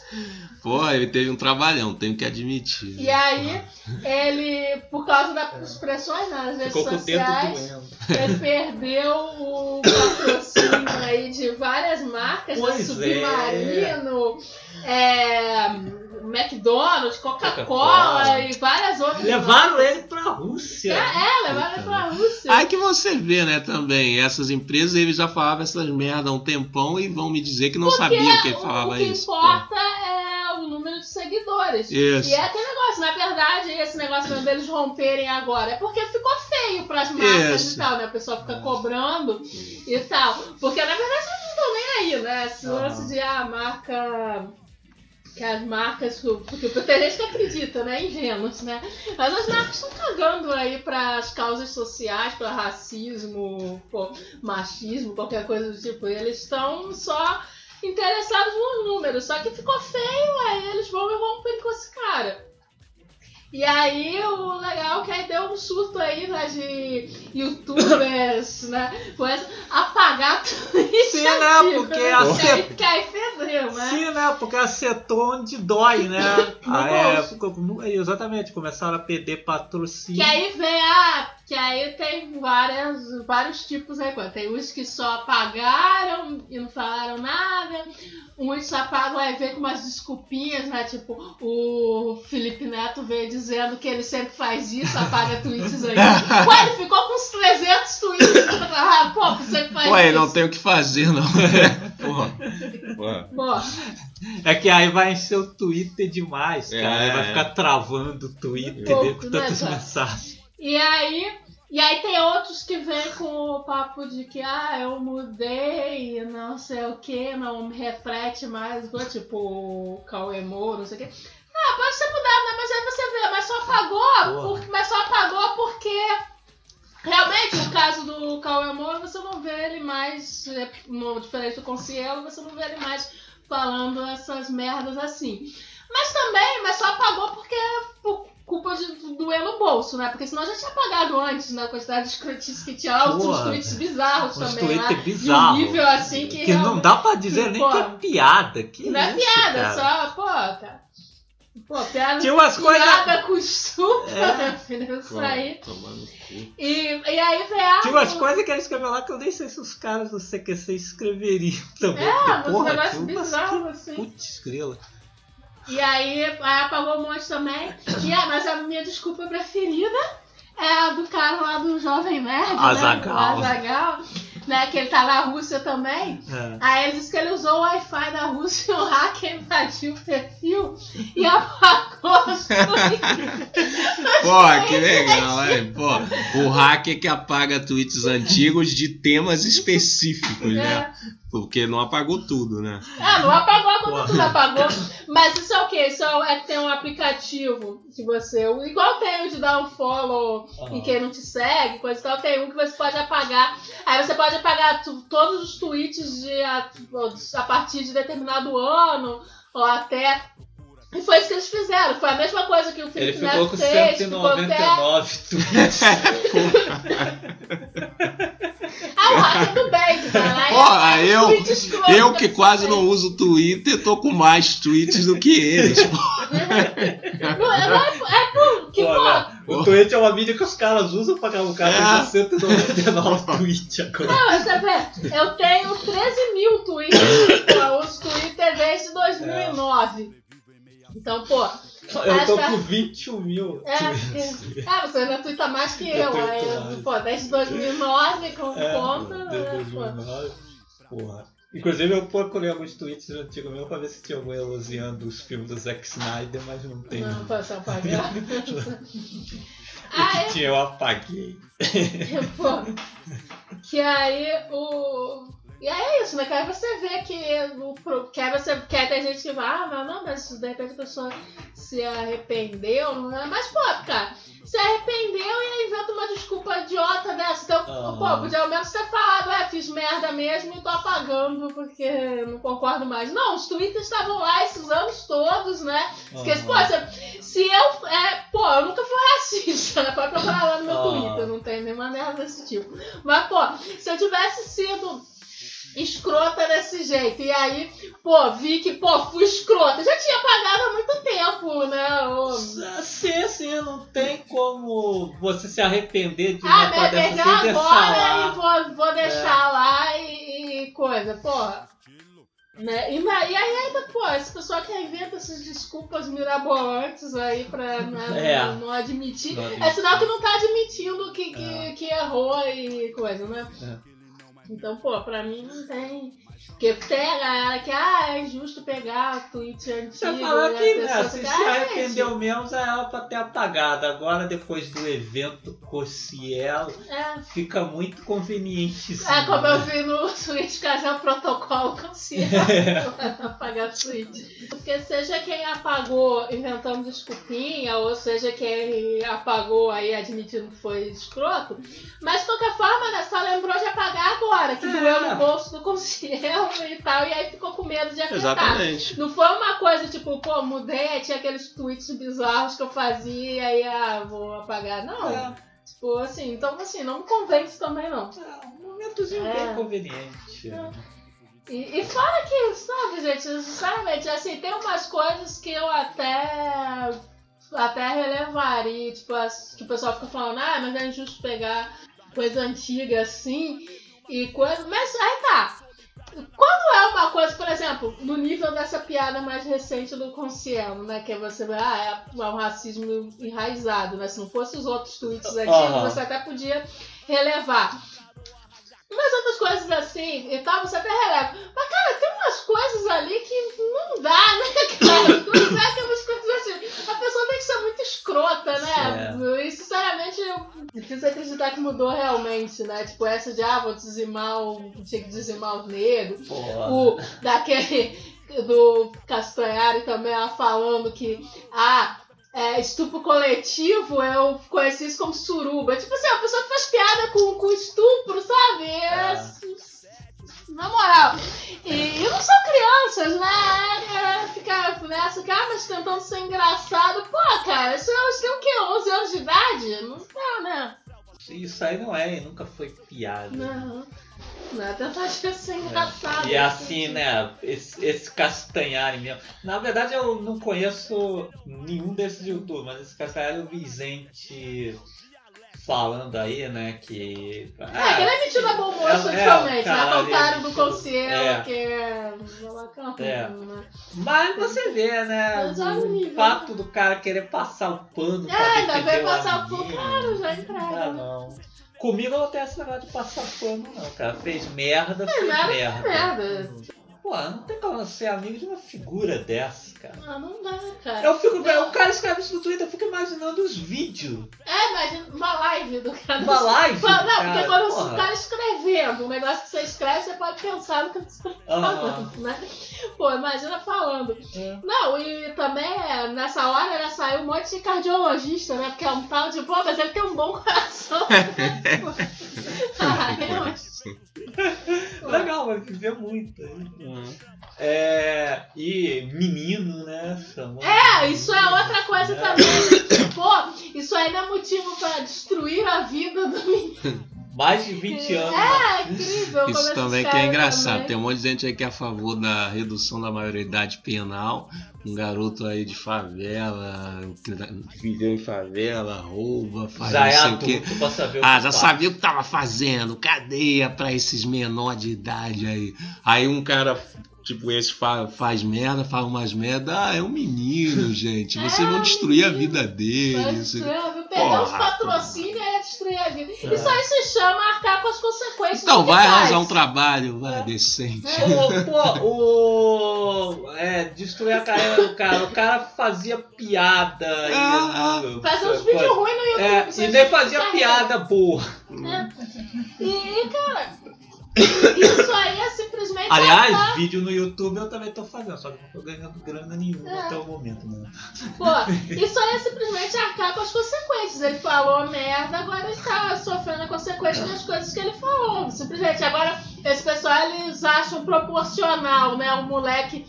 Porra, ele teve um trabalhão, tenho que admitir. E aí, ele, por causa das pressões nas redes Ficou com o dedo sociais, ele perdeu o patrocínio aí de várias marcas, Pois da Submarino, é, McDonald's, Coca-Cola Coca-Cola. e várias outras. Levaram ele pra Rússia. É, é, levaram ele pra Rússia. Aí que você vê, né, também, essas empresas, eles já falavam essas merda há um tempão e vão me dizer que não sabiam que ele falava o que isso. pô. importa é de seguidores. Isso. E é aquele negócio, na verdade, esse negócio deles romperem agora é porque ficou feio pras marcas Isso. e tal, né? A pessoa fica cobrando e tal. Porque na verdade eles não estão nem aí, né? Esse lance de ah, a marca. Que as marcas. Porque tem gente que acredita, né? Ingênuos, né? Mas as marcas estão cagando aí pras causas sociais, pra racismo, pô, machismo, qualquer coisa do tipo. E eles estão só interessados nos números. Só que ficou feio, aí eles vão e rompem com esse cara. E aí o legal é que aí deu um surto aí, né, de youtubers, né? Foi apagar tudo isso. Sim, né, porque né? a Porque aí, fedeu, né? Sim, né? Porque acertou onde dói, né? Ah, é, exatamente, começaram a perder patrocínio. Que aí vem a. Que aí tem várias, vários tipos aí. Tem uns que só apagaram e não falaram nada. Uns só apagam aí vem com umas desculpinhas, né? Tipo, o Felipe Neto veio dizendo que ele sempre faz isso, apaga tweets aí. Pô, ele ficou com uns 300 tweets. Ah, pô, você sempre faz Pô, isso. aí não tem o que fazer, não. Porra. Porra. Pô, É que aí vai encher o Twitter demais, cara. É, vai é. ficar travando o Twitter Pouco, dele com né, tantas cara? mensagens. E aí, e aí tem outros que vêm com o papo de que ah, eu mudei, não sei o que, não me reflete mais, tipo o Cauê Moura, não sei o que. Ah, pode ser mudado, né? Mas aí você vê, mas só apagou, por- mas só apagou porque realmente o caso do Cauê Moura, você não vê ele mais, é, no, diferente do Concielo, você não vê ele mais falando essas merdas assim. Mas também, mas só apagou porque por culpa de doer no bolso, né? Porque senão já tinha apagado antes, né? A quantidade de escrotices que tinha, outros Porra. tweets bizarros Uns também, né? bizarros. De um nível assim que, Que não dá pra dizer nem que é piada. Que Não é isso, piada, cara? só, pô, cara. Pô, piada. Tinha umas coisas- com estupro, É. né, filho? Isso aí. E, e aí vem a. Tinha umas coisas que ele escreveu lá que eu nem sei se os caras do CQC escreveriam também. É, porque, porra, negócios bizarros assim. Putz, grila. E aí, aí apagou um monte também. E, ah, mas a minha desculpa preferida é a do cara lá do Jovem Nerd, Azaghal. né? O Azaghal, né? Que ele tá na Rússia também. É. Aí ele disse que ele usou o Wi-Fi da Rússia e o hacker invadiu o perfil e apagou os. Pô, que legal, hein? Pô, o hacker que apaga tweets antigos de temas específicos, né? Porque não apagou tudo, né? Ah, não apagou como Porra. tudo apagou. Mas isso é o quê? Isso é que tem um aplicativo que você. Igual tem o de dar um follow em quem não te segue, coisa e tal, tem um que você pode apagar. Pode apagar tu- todos os tweets de a, a partir de determinado ano, ou até. E foi isso que eles fizeram. Foi a mesma coisa que o Ele Felipe ficou Neto com fez. ficou até- 199 tweets. vai lá e Porra, apaga os eu- Eu que quase não uso Twitter, tô com mais tweets do que eles. Não, é, não é, é por, que, Pô? O Twitch é uma mídia que os caras usam pra o cara É. tem 199 tweets agora. Não, você vê, eu tenho 13 mil tweets, eu uso Twitter desde 2009. Então, pô, Eu tô com 21 mil é, tweets. é, você ainda twitta mais que Eu eu. Aí, eu, pô, desde 2009 com É, conta, desde né, pô. 2009. Porra. Inclusive eu procurei alguns tweets antigos meu pra ver se tinha algum elogiando os filmes do Zack Snyder, mas não tem. Não, eu apagar. O que tinha eu apaguei. Pô, que aí o. E aí é isso, né? Que aí você vê que o que aí você quer ter gente que vai, ah, mas não, mas de repente a pessoa se arrependeu, não é? Mas, pô, cara, se arrependeu e inventa uma desculpa idiota dessa. Então, Aham. pô, podia ao menos ter falado, é, fiz merda mesmo e tô apagando porque não concordo mais. Não, os tweets estavam lá esses anos todos, né? Esquece, pô, se, se eu. É, pô, eu nunca fui racista, né? Pode procurar lá no meu Ah. Twitter, não tem nenhuma merda desse tipo. Mas, pô, se eu tivesse sido escrota desse jeito, e aí, pô, vi que, pô, fui escrota, já tinha pagado há muito tempo, né? Ô, Sim, assim, não tem como você se arrepender de uma Ah, coisa dessa pegar sem deixar agora e vou, vou deixar lá e, e coisa, porra. Né? E, e aí ainda, pô, esse pessoal que inventa essas desculpas mirabolantes aí pra né, É. não, não admitir. Não É sinal que não tá admitindo que, que, É. que errou e coisa, né? Então, pô, pra mim não tem. Porque tem a galera que, ah, é injusto pegar tweet antigo. Você fala a que, né, se se "Ah, arrependeu mesmo, já era pra ter apagado. Agora, depois do evento Cossiel, gente, É, fica muito conveniente. sim, É, como eu vi no Switch, casar o protocolo consigo apagar Switch. Porque seja quem apagou inventando desculpinha, ou seja quem apagou aí admitindo que foi escroto, mas de qualquer forma, né, só lembrou de apagar agora, que É. doeu no bolso do E tal, e aí ficou com medo de afetar. Exatamente. Não foi uma coisa tipo, pô, mudei, tinha aqueles tweets bizarros que eu fazia e ah, vou apagar. Não. É, Tipo, assim, então assim, não me convence também não. é um momentozinho É. bem conveniente. É. E, e fora que, sabe, gente, sinceramente, assim, tem umas coisas que eu até até relevaria, tipo, as, que o pessoal fica falando, ah, mas é injusto pegar coisa antiga assim e coisa. Mas aí tá. Quando é uma coisa, por exemplo, no nível dessa piada mais recente do Concielo, né? Que você vê, ah, é um racismo enraizado, né? Se não fosse os outros tweets antigos, Aham. você até podia relevar. Umas outras coisas assim e tal, você até releva. Mas, cara, tem umas coisas ali que não dá, né, cara? Não dá aquelas coisas assim. A pessoa tem que ser muito escrota, né? E, sinceramente, eu preciso acreditar que mudou realmente, né? Tipo, essa de, ah, vou dizimar o... Tinha que dizimar os negros. Porra. O daquele do Castanhari também ela falando que ah, é, estupro coletivo, eu conheci isso como suruba. Tipo assim, a pessoa que faz piada com, com estupro, sabe? É, Na moral. E, e não são crianças, né? É, fica nessa, que, ah, mas tentando ser engraçado. Pô, cara, isso elas têm o quê? 11 anos de idade? Não tá, né? Isso aí não é, nunca foi piada. Não. Não é tentar ser engraçado. E assim, né, esse, esse Castanhari mesmo. Na verdade, eu não conheço nenhum desses youtubers, mas esse Castanhari eu vi gente falando aí, né, que. É, que ele é metido a bom moço, é, principalmente, né? cara, contrário do Concielo, é. que é É. né? Mas você vê, né, o o fato do cara querer passar o pano pra É, ainda vai o passar o pano, claro, já Ah, entrega. não. Comigo não tem esse negócio de passar pano, não, cara. Fez merda, fez merda, merda. Pô, não tem como ser amigo de uma figura dessa, cara. Ah, não dá, cara. Eu fico, Não. o cara escreve isso no Twitter, eu fico imaginando os vídeos. É, imagina uma live do cara. Uma live? Não, porque cara, quando porra. o cara escrevendo, um negócio que você escreve, você pode pensar no que você tá falando, né? Pô, imagina falando. É. Não, e também é, nessa hora né, saiu um monte de cardiologista, né? Porque é um tal de, pô, mas ele tem um bom coração. ah, realmente. Legal, vai viver muito. aí. Uhum. É, e menino, né? chamando É, isso é outra coisa É. também. né? Pô, isso aí não é motivo pra destruir a vida do menino. Mais de 20 anos. É incrível. Isso também que é engraçado. também- Tem um monte de gente aí que é a favor da redução da maioridade penal. Um garoto aí de favela, viveu em favela, rouba, faz Já não é sei o quê. o Ah, que já faz. sabia o que tava fazendo, cadeia pra esses menor de idade aí. Aí um cara, tipo, esse fa- faz merda, fala umas merda, ah, é um menino, gente. Vocês vão destruir a vida dele. O quê. destruir, viu? Perder os patrocínios e destruir a vida. É. Isso aí se chama arcar com as consequências. Então, vai faz. arranjar um trabalho, vai, decente. Pô, pô, o. É, destruir a carreira do cara. O cara fazia piada. e- Ah, Fazer uns vídeos ruins no YouTube. É, e nem fazia piada boa. E, e, cara, isso aí é simplesmente. Aliás, vídeo no YouTube eu também tô fazendo, só que não tô ganhando grana nenhuma É. até o momento, né? Pô, isso aí é simplesmente arcar com as consequências. Ele falou merda, agora ele tá sofrendo a consequência das coisas que ele falou. Simplesmente. Agora, esse pessoal, eles acham proporcional, né? Um moleque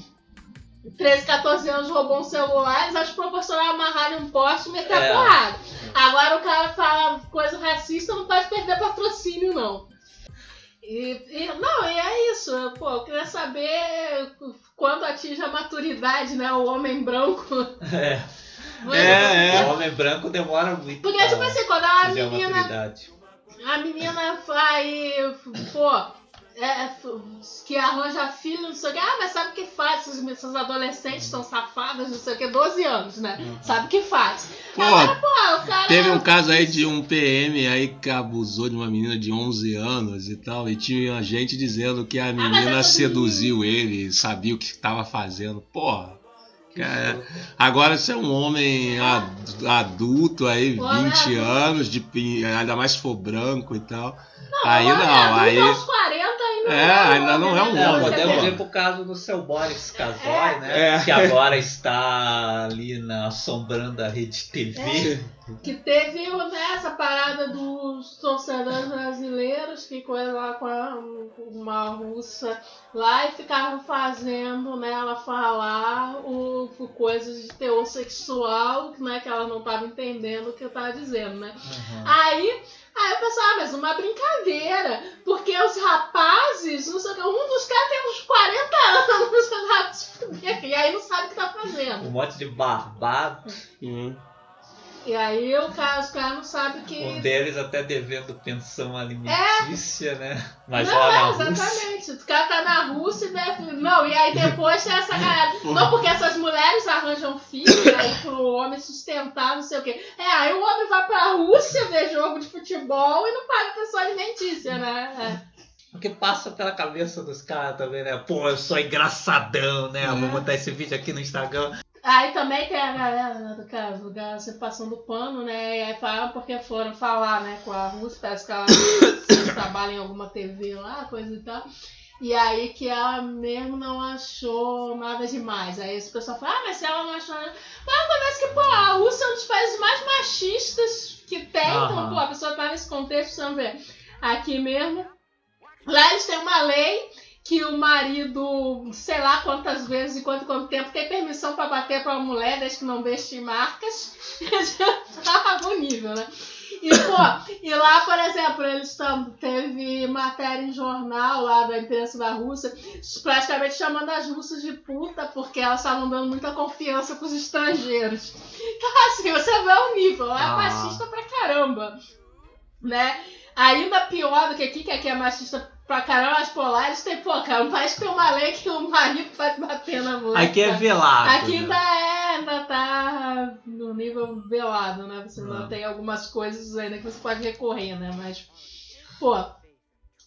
13, 14 anos roubou um celular, eles acham proporcional amarrar um poste e meter É. a porrada. Agora o cara fala coisa racista, não pode perder patrocínio, não. E, e- não, e é isso. Pô, eu queria saber quando atinge a maturidade, né? O homem branco. É. É, é. O homem branco demora muito. Porque, tipo assim, quando a a menina, maturidade. a menina vai, pô, é, que arranja filho, não sei o que, ah, mas sabe o que faz? Essas, adolescentes são safadas, não sei o que, 12 anos, né? Sabe o que faz? Pô, Agora, pô, cara. Teve um caso aí de um PM aí que abusou de uma menina de 11 anos e tal, e tinha gente dizendo que a Ah, menina é todo seduziu ele, sabia o que estava fazendo. Porra, cara, agora você é um homem ad- adulto aí, Pô, 20 né? anos, de, ainda mais se for branco e tal. Não, aí não, aí- aos 40 ainda É, não é um ainda não é um? É, homem, podemos ir pro caso do seu Boris Casoy, né? É. Que agora está ali na assombrando a rede TV. Que teve né, essa parada dos torcedores brasileiros que coisa lá com a- uma russa lá e ficavam fazendo né, ela falar o, o coisas de teor sexual, né, que ela não estava entendendo o que eu estava dizendo, né? Uhum. Aí, aí eu pensava, ah, mas uma brincadeira, porque os rapazes, não sei o que, um dos caras tem uns 40 anos, e aí não sabe o que tá fazendo. Um monte de barbado. Hum. E aí o cara, os caras não sabem que. Um deles até devendo pensão alimentícia, né? Mas não, lá na é, Rússia. exatamente. O cara tá na Rússia e deve. Não, e aí depois tem essa galera. Não, porque essas mulheres arranjam filhos aí pro homem sustentar, não sei o quê. É, aí o homem vai pra Rússia ver jogo de futebol e não paga pensão alimentícia, né? O que passa pela cabeça dos caras também, né? Pô, eu sou engraçadão, né? Eu Vou É. botar esse vídeo aqui no Instagram. Aí também tem a galera né, do caso, você passando pano, né? E aí falam porque foram falar, né, com a Rússia, parece que ela trabalha em alguma TV lá, coisa e tal. E aí que ela mesmo não achou nada demais. Aí esse pessoal fala, ah, mas se ela não achou nada. Mas acontece que, pô, a Rússia é um dos países mais machistas que tem. Então, Aham. pô, a pessoa tá nesse contexto, você vê. Aqui mesmo. Lá eles têm uma lei que o marido, sei lá quantas vezes e quanto, quanto tempo, tem permissão pra bater pra uma mulher, desde que não deixe marcas. Já algum nível, né? E, pô, e lá, por exemplo, eles tam, teve matéria em jornal lá da imprensa da Rússia, praticamente chamando as russas de puta, porque elas estavam dando muita confiança pros estrangeiros. Então, assim, você vê o nível, é Ah. machista pra caramba, né? Ainda pior do que aqui, que aqui é machista pra caramba, as polares tem, pô, cara, um país que tem uma lei que o marido pode bater na mulher. Aqui é velado. Aqui né? ainda é, ainda tá no nível velado, né? Você ainda Ah. tem algumas coisas ainda que você pode recorrer, né? Mas, pô.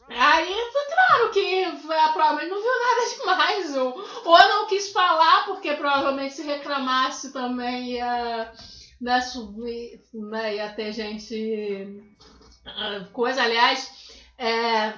Aí, claro que provavelmente não viu nada demais, ou, ou não quis falar, porque provavelmente se reclamasse também ia, né, subir, né, ia ter gente. ah, Coisa, aliás, é,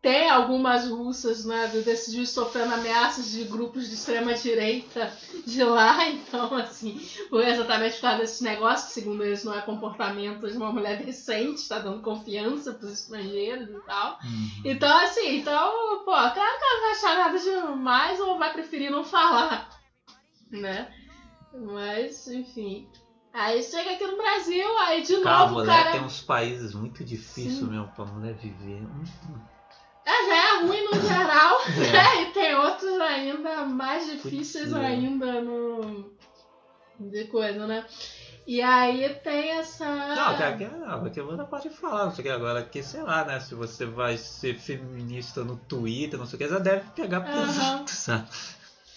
tem algumas russas né, desses dias sofrendo ameaças de grupos de extrema direita de lá, então assim, foi exatamente por causa desse negócio, que segundo eles não é comportamento de uma mulher decente, está dando confiança para os estrangeiros e tal. Uhum. Então, assim, então, pô, claro que ela não vai achar nada demais ou vai preferir não falar, né? Mas, enfim. Aí chega aqui no Brasil, aí de Cara, novo mulher cara. tem uns países muito difíceis Sim. mesmo pra mulher viver. Hum, É, já é ruim no geral, né? E tem outros ainda mais difíceis é. ainda no. de coisa, né? E aí tem essa. Não, que aqui, não, você pode falar, não sei o que agora, que sei lá, né? Se você vai ser feminista no Twitter, não sei o que, já deve pegar pesado, sabe?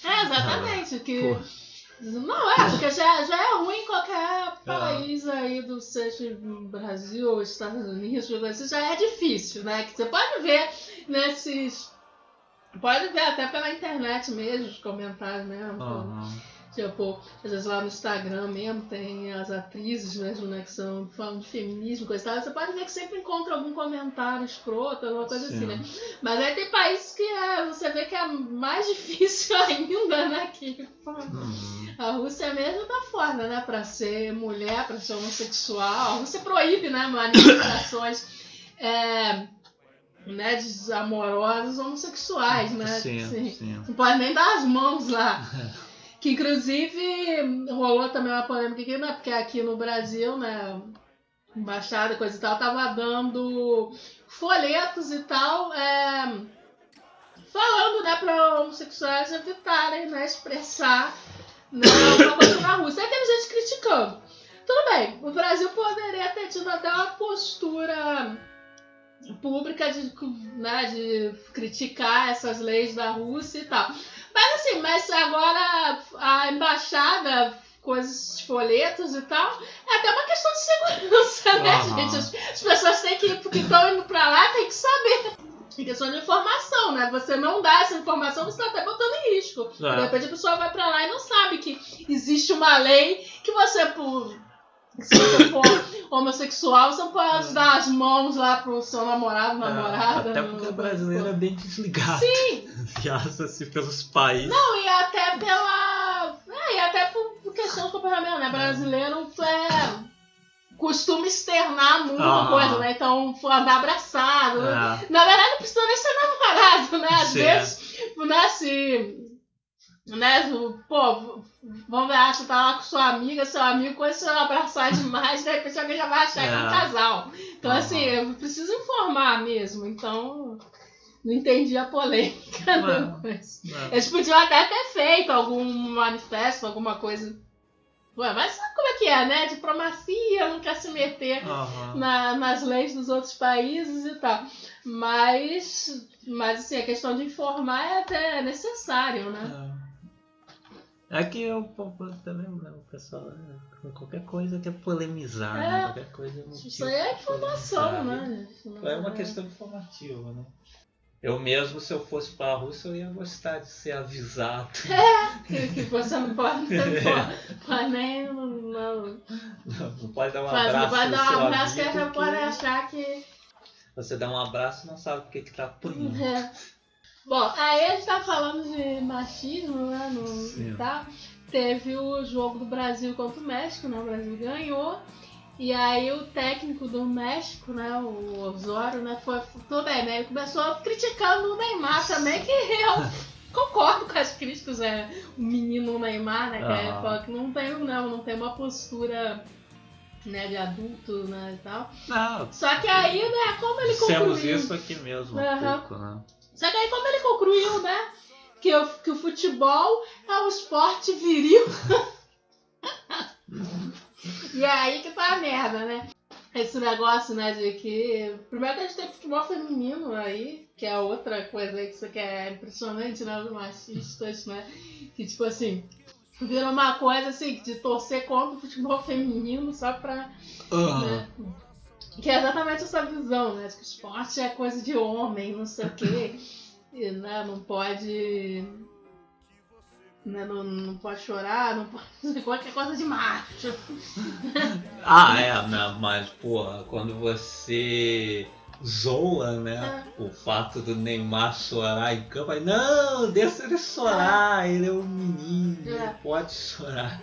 É, exatamente. Que... Pô. Não, é, porque já, já é ruim em qualquer Ah. país aí do seja Brasil ou Estados Unidos, isso já é difícil, né? Que você pode ver nesses. Pode ver até pela internet mesmo, os comentários mesmo. Aham. Tipo, às vezes lá no Instagram mesmo tem as atrizes mesmo, né, que são falam de feminismo, coisa e tal. Você pode ver que sempre encontra algum comentário escroto, alguma coisa Sim. assim, né? Mas aí tem países que é, você vê que é mais difícil ainda, né? Que, Uhum. a Rússia mesmo tá fora, né? Pra ser mulher, pra ser homossexual. A Rússia proíbe, né? Manifestações é, né, desamorosas homossexuais, né? Sim, Assim, sim. não pode nem dar as mãos lá. Que inclusive rolou também uma polêmica aqui, né? Porque aqui no Brasil, né? Embaixada, coisa e tal, tava dando folhetos e tal, é, falando, né, para homossexuais evitarem, né, expressar né, na Rússia. Aí teve gente criticando. Tudo bem, o Brasil poderia ter tido até uma postura pública de, né, de criticar essas leis da Rússia e tal. Mas assim, mas agora a embaixada, coisas, folhetos e tal, é até uma questão de segurança, né, Aham. gente? As, as pessoas têm que, porque estão indo pra lá, tem que saber. É questão de informação, né? Você não dá essa informação, você tá até botando em risco. De É. repente a pessoa vai pra lá e não sabe que existe uma lei que você, por. Se você for homossexual, você pode dar as mãos lá pro seu namorado, namorada. É, Até no- porque o brasileiro é bem desligado. Sim, Viaja-se pelos países. Não, e até pela. É, e até por, questão de comportamento, né? Brasileiro é. costuma externar muito Ah. coisa, né? Então, for andar abraçado. É. Na verdade, não precisa nem ser namorado, né? Às Sim. vezes, né, se. Né, pô, vamos ver, você tá lá com sua amiga, seu amigo, quando você abraçar demais, de repente alguém já vai achar que é um É. casal. Então, Aham. assim, eu preciso informar mesmo. Então, não entendi a polêmica Não. Não. Eles podiam até ter feito algum manifesto, alguma coisa. Ué, mas sabe como é que é, né? Diplomacia, não quer se meter Aham. na- nas leis dos outros países e tal. Mas, mas assim, a questão de informar é até necessário, né? É. É que eu também, né, o pessoal, é, qualquer coisa quer polemizar, É. né? Qualquer coisa é Isso aí é informação, né? gente? É uma questão informativa, né? Eu mesmo, se eu fosse pra Rússia, eu ia gostar de ser avisado. Que, que você não pode, não pode, pode nem. Não, não, Não pode dar um faz, não abraço pode dar um abraço que já que pode achar que. Você dá um abraço e não sabe o que que tá apanhando. É. Bom, aí a gente tá falando de machismo, né? No, Sim. e tal. Teve o jogo do Brasil contra o México, né? O Brasil ganhou. E aí o técnico do México, né? O Osório, né? Foi. Tudo bem, né? Ele começou criticando o Neymar também, que eu concordo com as críticas, é o menino Neymar, né? Que, é, Aham. fala que não tem, não, não tem uma postura né, de adulto, né? E tal. Não, Só que aí, né, como ele concluiu. dissemos isso aqui mesmo um pouco, né? Só que aí como ele concluiu, né? Que o, que o futebol é um esporte viril. e aí que tá a merda, né? Esse negócio, né, de que. Primeiro que a gente tem futebol feminino aí, que é outra coisa aí que isso aqui é impressionante, né? Os machistas, né? Que tipo assim. Vira uma coisa assim, de torcer contra o futebol feminino só pra Aham. né? Que é exatamente essa visão, né? De que o esporte é coisa de homem, não sei o quê. E, né, não pode. Né, não, não pode chorar, não pode qualquer coisa de macho. Ah, é, não, mas, porra, quando você zoa, né, o fato do Neymar chorar em campo, aí, não, deixa ele chorar, ele é um menino, ele É. pode chorar.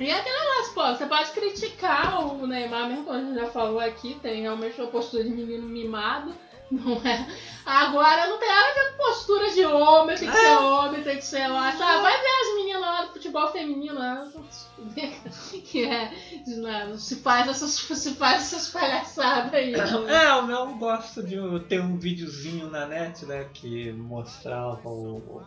E é aquele negócio, pô, você pode criticar o Neymar, mesmo como a gente já falou aqui, tem realmente uma postura de menino mimado. Não é. Agora não tem nada a ver com postura de homem, tem que ser homem, tem que ser lá. Ah, vai ver as meninas lá do futebol feminino, né? que é, né, se faz essas, se faz essas palhaçadas aí. né? É, o meu gosto de ter um videozinho na net, né, que mostrava o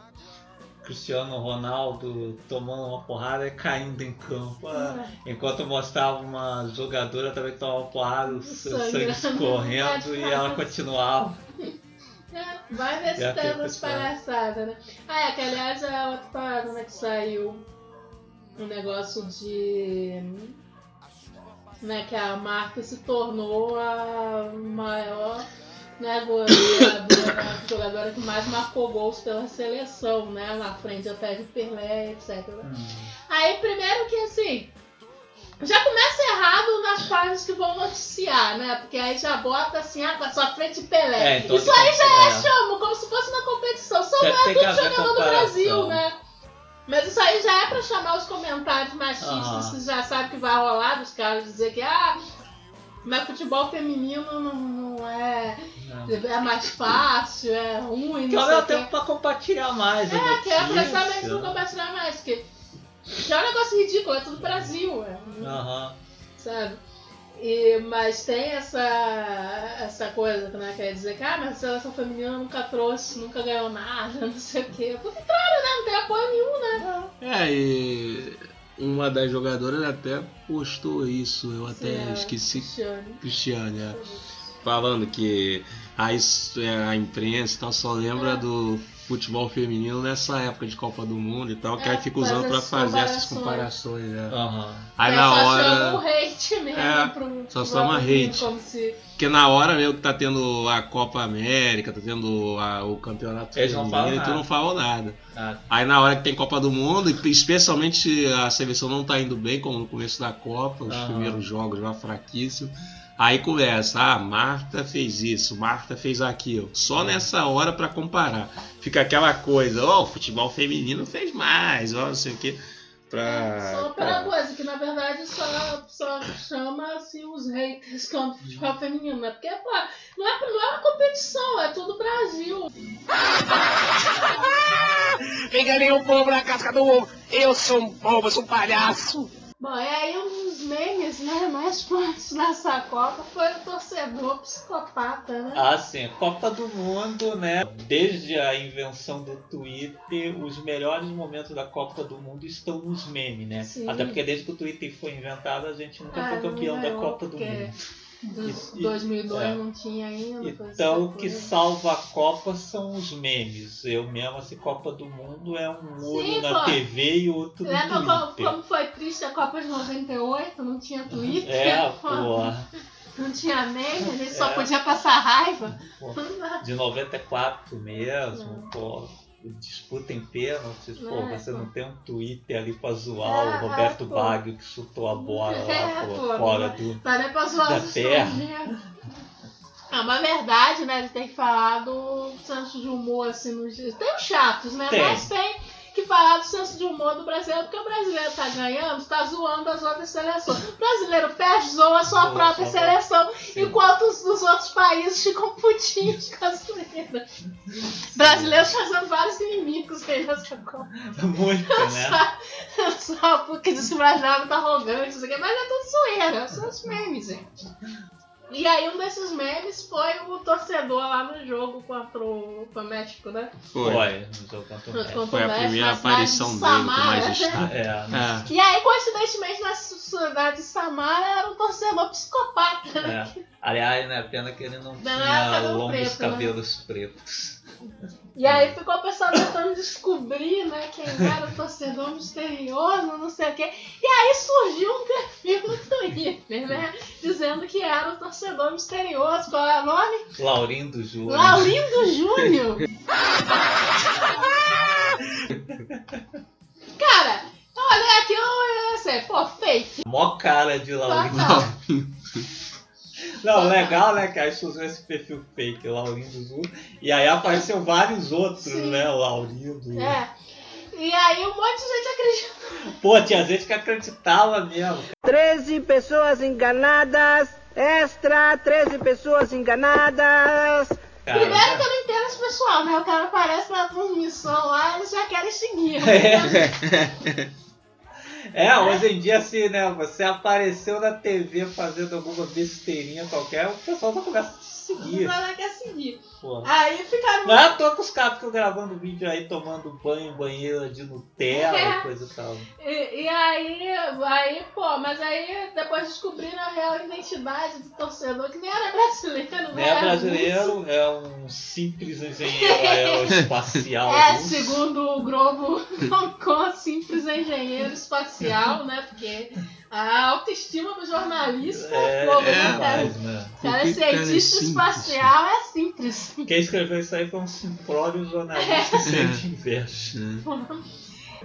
Cristiano Ronaldo tomando uma porrada e caindo em campo. ah, Enquanto mostrava uma jogadora também que tomava uma porrada, o Sangue. sangue escorrendo e ela continuava. É, vai ver se Já tem tem umas pessoal. palhaçadas, né? Ah, é, que aliás é outra parada, né, que saiu um negócio de... Né, que a marca se tornou a maior né, goleadora, a jogadora que mais marcou gols pela seleção, né? Na frente até de Pelé, etc. Aí, primeiro que assim, já começa errado nas páginas que vão noticiar, né? Porque aí já bota assim, ah, a sua frente Pelé. É, então Isso aí já é. chamo, como se fosse uma competição. Tem- não é que tudo jogador do. Brasil, né? Mas isso aí já é pra chamar os comentários machistas, Aham. você já sabe que vai rolar dos caras dizer que, ah, mas futebol feminino não, não é. É mais fácil, é ruim, Que não mesmo o tempo pra compartilhar mais. É, que é notícia. precisamente não compartilhar mais, porque que é um negócio ridículo, é tudo Brasil, é, Aham. sabe? E, mas tem essa, essa coisa que né, quer dizer que ah, mas a seleção feminina nunca trouxe, nunca ganhou nada, não sei o quê. Porque claro, né? Não tem apoio nenhum, né? É, e uma das jogadoras até postou isso, eu até Sim, é. esqueci. Cristiane. Cristiane, é. falando que a, é, a imprensa e tal só lembra É. do futebol feminino nessa época de Copa do Mundo e tal, que É, aí fica faz usando pra fazer essas comparações. né? Aham. Aí É, na só hora. hate mesmo É, pro só chama feminino, hate. Como se. Porque na hora mesmo que tá tendo a Copa América, tá tendo a- o campeonato Eles não falam feminino, e tu nada. não falam nada. Ah, Aí na hora que tem Copa do Mundo, e especialmente a seleção não tá indo bem, como no começo da Copa, os Aham. primeiros jogos lá fraquíssimos. Aí começa, ah, Marta fez isso, Marta fez aquilo. Só nessa hora pra comparar. Fica aquela coisa, ó, o futebol feminino fez mais, ó, não sei o quê. Pra. Só pela cara, coisa, que na verdade só, só chama-se os haters contra o futebol feminino, né? Porque pô, não, é, não é uma competição, é tudo Brasil. Enganei o povo na casca do ovo. Eu sou um bobo, eu sou um palhaço. Bom, e aí um dos memes né, mais fortes nessa Copa foi o torcedor psicopata, né? Ah, sim, Copa do Mundo, né? Desde a invenção do Twitter, os melhores momentos da Copa do Mundo estão nos memes, né? Sim. Até porque desde que o Twitter foi inventado, a gente nunca Ah, foi campeão da ganhou, Copa do Mundo. Dos E- e- 2002 é. não tinha ainda. Então o assim, que salva a Copa são os memes. Eu mesmo, assim, Copa do Mundo é um olho Sim, na pô. TV e outro no Lembra como, Twitter. como foi triste a Copa de 98? Não tinha Twitter? É, pô. porra. Não tinha meme, a gente só É. podia passar raiva. Pô, De 94 mesmo, pô. Disputa em pênaltis, pô, É, você pô. não tem um Twitter ali pra zoar É, o Roberto é, pô. Baggio que chutou a bola É, lá, pô, pô, fora não- do. Tá nem pra zoar Da terra. estrangeiros. É uma verdade, né? Ele tem que falar do senso de humor, assim, nos. Tem os chatos, né? Tem. Mas tem que falar do senso de humor do brasileiro, porque o brasileiro tá ganhando, tá zoando as outras seleções. O brasileiro perde, zoa a sua própria seleção, Sim. enquanto os dos outros países ficam putinhos com a zoeira. Brasileiros fazendo vários inimigos aí nessa Copa. Muito, né? Só, só porque diz que o brasileiro é muito arrogante, mas é tudo zoeira, são os memes, gente. E aí um desses memes foi o torcedor lá no jogo contra o, contra o México, né? Foi. Foi, no jogo contra o Foi a primeira aparição de dele com Samara, mais né? destaque. É, né? É. E aí, coincidentemente, na cidade de Samara era um torcedor psicopata. né? É. Aliás, né? Pena que ele não Não, tinha longos preto, né? cabelos pretos. E aí ficou o pessoal tentando descobrir, né, quem era o torcedor misterioso, não sei o quê. E aí surgiu um perfil no Twitter, né? Dizendo que era o torcedor misterioso. Qual é o nome? Laurindo Júnior. Laurindo Júnior. Cara, eu olhei aquilo e eu pensei, pô, fake. Mó cara de Laurindo. Total. Não, legal, né? Que aí usou esse perfil fake, Laurindo Júnior. E aí apareceu vários outros, Sim. né? Laurindo. É. E aí um monte de gente acreditou. Pô, tinha gente que acreditava mesmo. 13 pessoas enganadas. Extra, 13 pessoas enganadas. Cara. Primeiro que eu não entendo esse pessoal, né? O cara aparece na transmissão lá, eles já querem seguir. É. É, hoje em dia, assim, né? Você apareceu na TV fazendo alguma besteirinha qualquer, o pessoal já começa a seguir. pessoal quer seguir. Porra. Aí ficaram. Não é à toa que os caras ficam gravando vídeo aí tomando banho banheira de Nutella É. e coisa e tal. E, e aí, aí, pô, mas aí depois descobriram a real identidade do torcedor, que nem era brasileiro, Não né? é brasileiro, é um simples engenheiro aeroespacial. É, russo. segundo o Globo com simples engenheiro espacial, né? Porque a autoestima do jornalista, É, pô, é né, cara? demais, né? Cara cara é cientista simples? espacial é simples. Quem escreveu isso aí foi um simplório jornalista de inveja.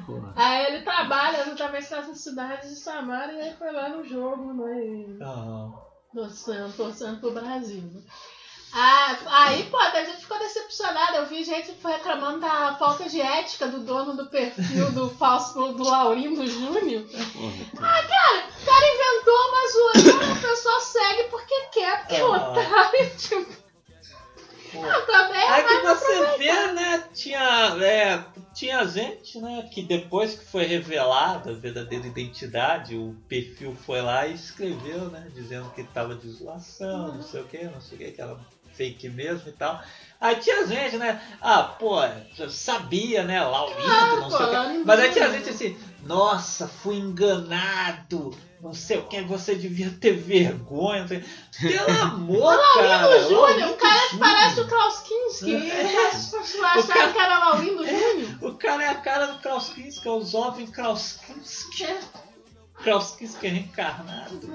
Porra. Aí ele trabalha exatamente nessa cidade de Samara e aí foi lá no jogo, né? Aham. Torcendo, torcendo pro Brasil. Ah, aí, pô, a gente ficou decepcionada. Eu vi gente reclamando da falta de ética do dono do perfil do falso do Laurindo Júnior. Porra, O cara inventou uma zoeira, o pessoal segue porque quer, porque é Ah. otário, tipo. Pô. Eu também Aí que você vê, né? Tinha, é, tinha gente, né? Que depois que foi revelada a verdadeira identidade, o perfil foi lá e escreveu, né? Dizendo que tava de zoação, não sei o que, não sei o que, que era fake mesmo e tal. Aí tinha gente, né? Ah, pô, sabia, né? Laurindo, Claro, não pô, sei o que. Laurindo. Mas aí tinha gente assim, nossa, fui enganado. Não sei o que, você devia ter vergonha. não Pelo amor, cara. Laurindo Júnior, o cara Júnior. parece o Klaus Kinski. Eles acharam cara- que era Laurindo Júnior. O cara é a cara do Klaus Kinski, é o jovem Klaus Kinski. Klaus Kinski é reencarnado.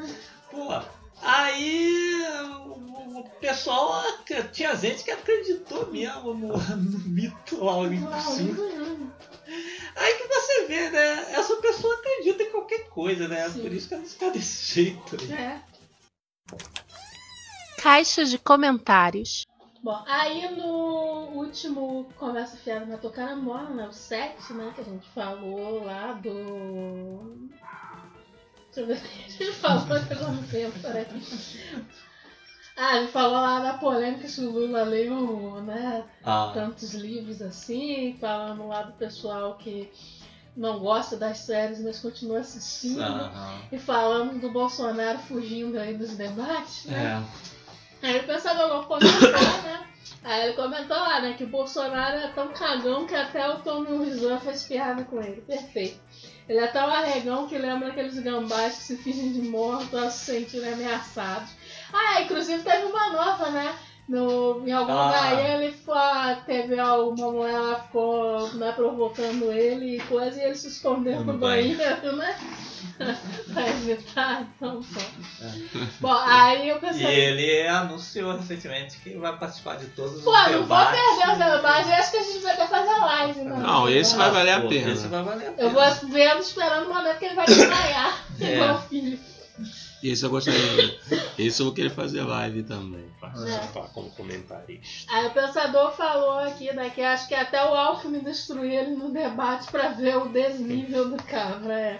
Pô, aí o, o pessoal, tinha gente que acreditou mesmo no, no mito Laurindo Júnior. Aí que você vê, né? Essa pessoa acredita em qualquer coisa, né? Sim. Por isso que ela está desse jeito. É. Caixa de comentários. Bom, aí no último Conversa Fiada na Tocarambola, né? O 7, né? Que a gente falou lá do. Deixa eu ver gente falou que agora não tempo. Ah, gente falou lá da polêmica se o Lula leu, né? Ah, tantos livros assim, falando lá do pessoal que não gosta das séries, mas continua assistindo. E falando do Bolsonaro fugindo aí dos debates, né? É. Aí o pessoal comentou, né? Aí ele comentou lá, né, que o Bolsonaro é tão cagão que até o Tommy Wiseau fez piada com ele. Perfeito. Ele é tão arregão que lembra aqueles gambás que se fingem de mortos ao se sentirem ameaçados. Ah, inclusive teve uma nova, né? No, em algum Ah. lugar aí ele foi, teve alguma mulher lá ficou né, provocando ele e coisa, e ele se escondeu No no banheiro. banheiro, né? pra evitar, então pô. Bom, aí eu E pensei. ele anunciou recentemente que vai participar de todos Pô, os não vou debates. perder os debates, eu acho que a gente vai até fazer live, né? Não, esse vai valer a Pô, pena. Esse vai valer a pena. Eu vou vendo, esperando o momento que ele vai desmaiar. É. Igual o filho. Esse eu gostaria. Esse eu vou querer fazer live também. Participar como comentarista. Aí o pensador falou aqui, né, que acho que até o Alckmin destruiu ele no debate pra ver o desnível do cabra. É.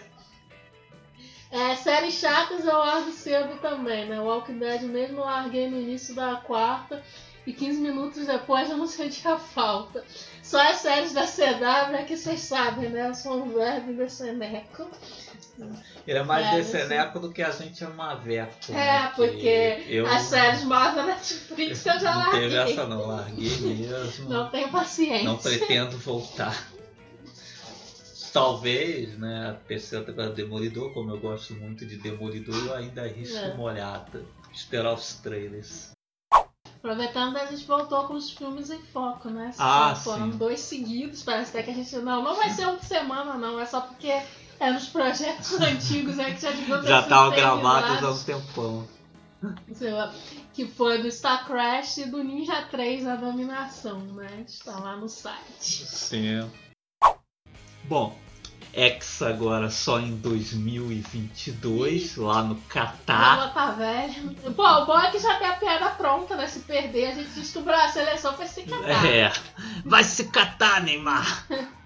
É, séries chatas eu largo cedo também, né? O Walking Dead mesmo eu larguei no início da quarta e 15 minutos depois eu não sentia falta. Só as séries da CW é que vocês sabem, né? Eu sou um verbo deceneco. Ele é mais É, deceneco do que a gente é maveco. É, né? Que porque eu as séries mais da Netflix eu já não teve larguei. essa não, larguei mesmo. Não tenho paciência. Não pretendo voltar. Talvez, né, a terceira temporada do Demolidor, como eu gosto muito de Demolidor, eu ainda arrisco É. uma olhada. Esperar os trailers. Aproveitando, a gente voltou com os filmes em foco, né? Ah, Foram sim. dois seguidos, parece até que a gente. Não, não vai ser um por semana, não. É só porque é nos projetos antigos aí que já ter Já sido estavam gravados há um tempão. Sei lá, Que foi do Star Crash e do Ninja 3, a dominação, né? Está lá no site. Sim. Bom, X agora só em 2022, lá no Catar. Ela tá velha. Pô, o bom é que já tem a piada pronta, né? Se perder, a gente descobriu a seleção foi se catar. É, vai se catar, Neymar!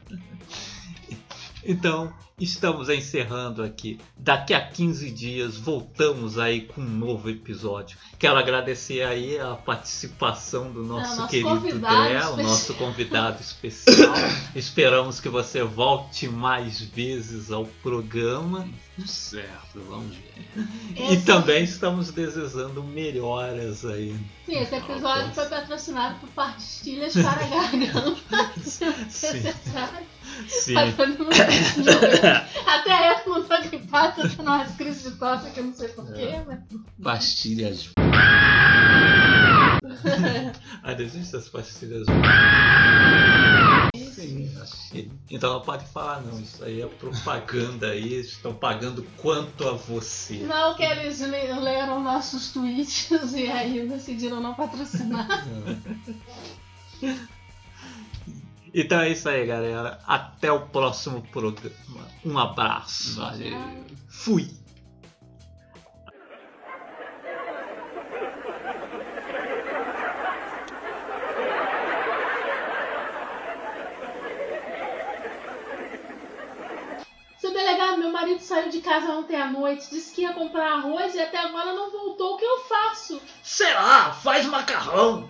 Então, estamos encerrando aqui. Daqui a 15 dias voltamos aí com um novo episódio. Quero agradecer aí a participação do nosso, nosso querido Dé, o nosso convidado especial. Esperamos que você volte mais vezes ao programa. Certo, vamos ver. E Esse- também estamos desejando melhoras aí. Sim, esse episódio foi patrocinado por pastilhas para garganta. Sim. Sim. Tá. Até eu não tô gripada, tô tendo umas crises de tosse que eu não sei porquê, mas. Pastilhas. Ainda existem as pastilhas. Sim. Então não pode falar não, isso aí é propaganda aí, eles estão pagando quanto a você. Não, que eles le- leram nossos tweets e aí decidiram não patrocinar. Então é isso aí, galera. Até o próximo programa. Um abraço. Valeu. Fui. Seu delegado, meu marido saiu de casa ontem à noite, disse que ia comprar arroz e até agora não voltou. O que eu faço? Sei lá, faz macarrão.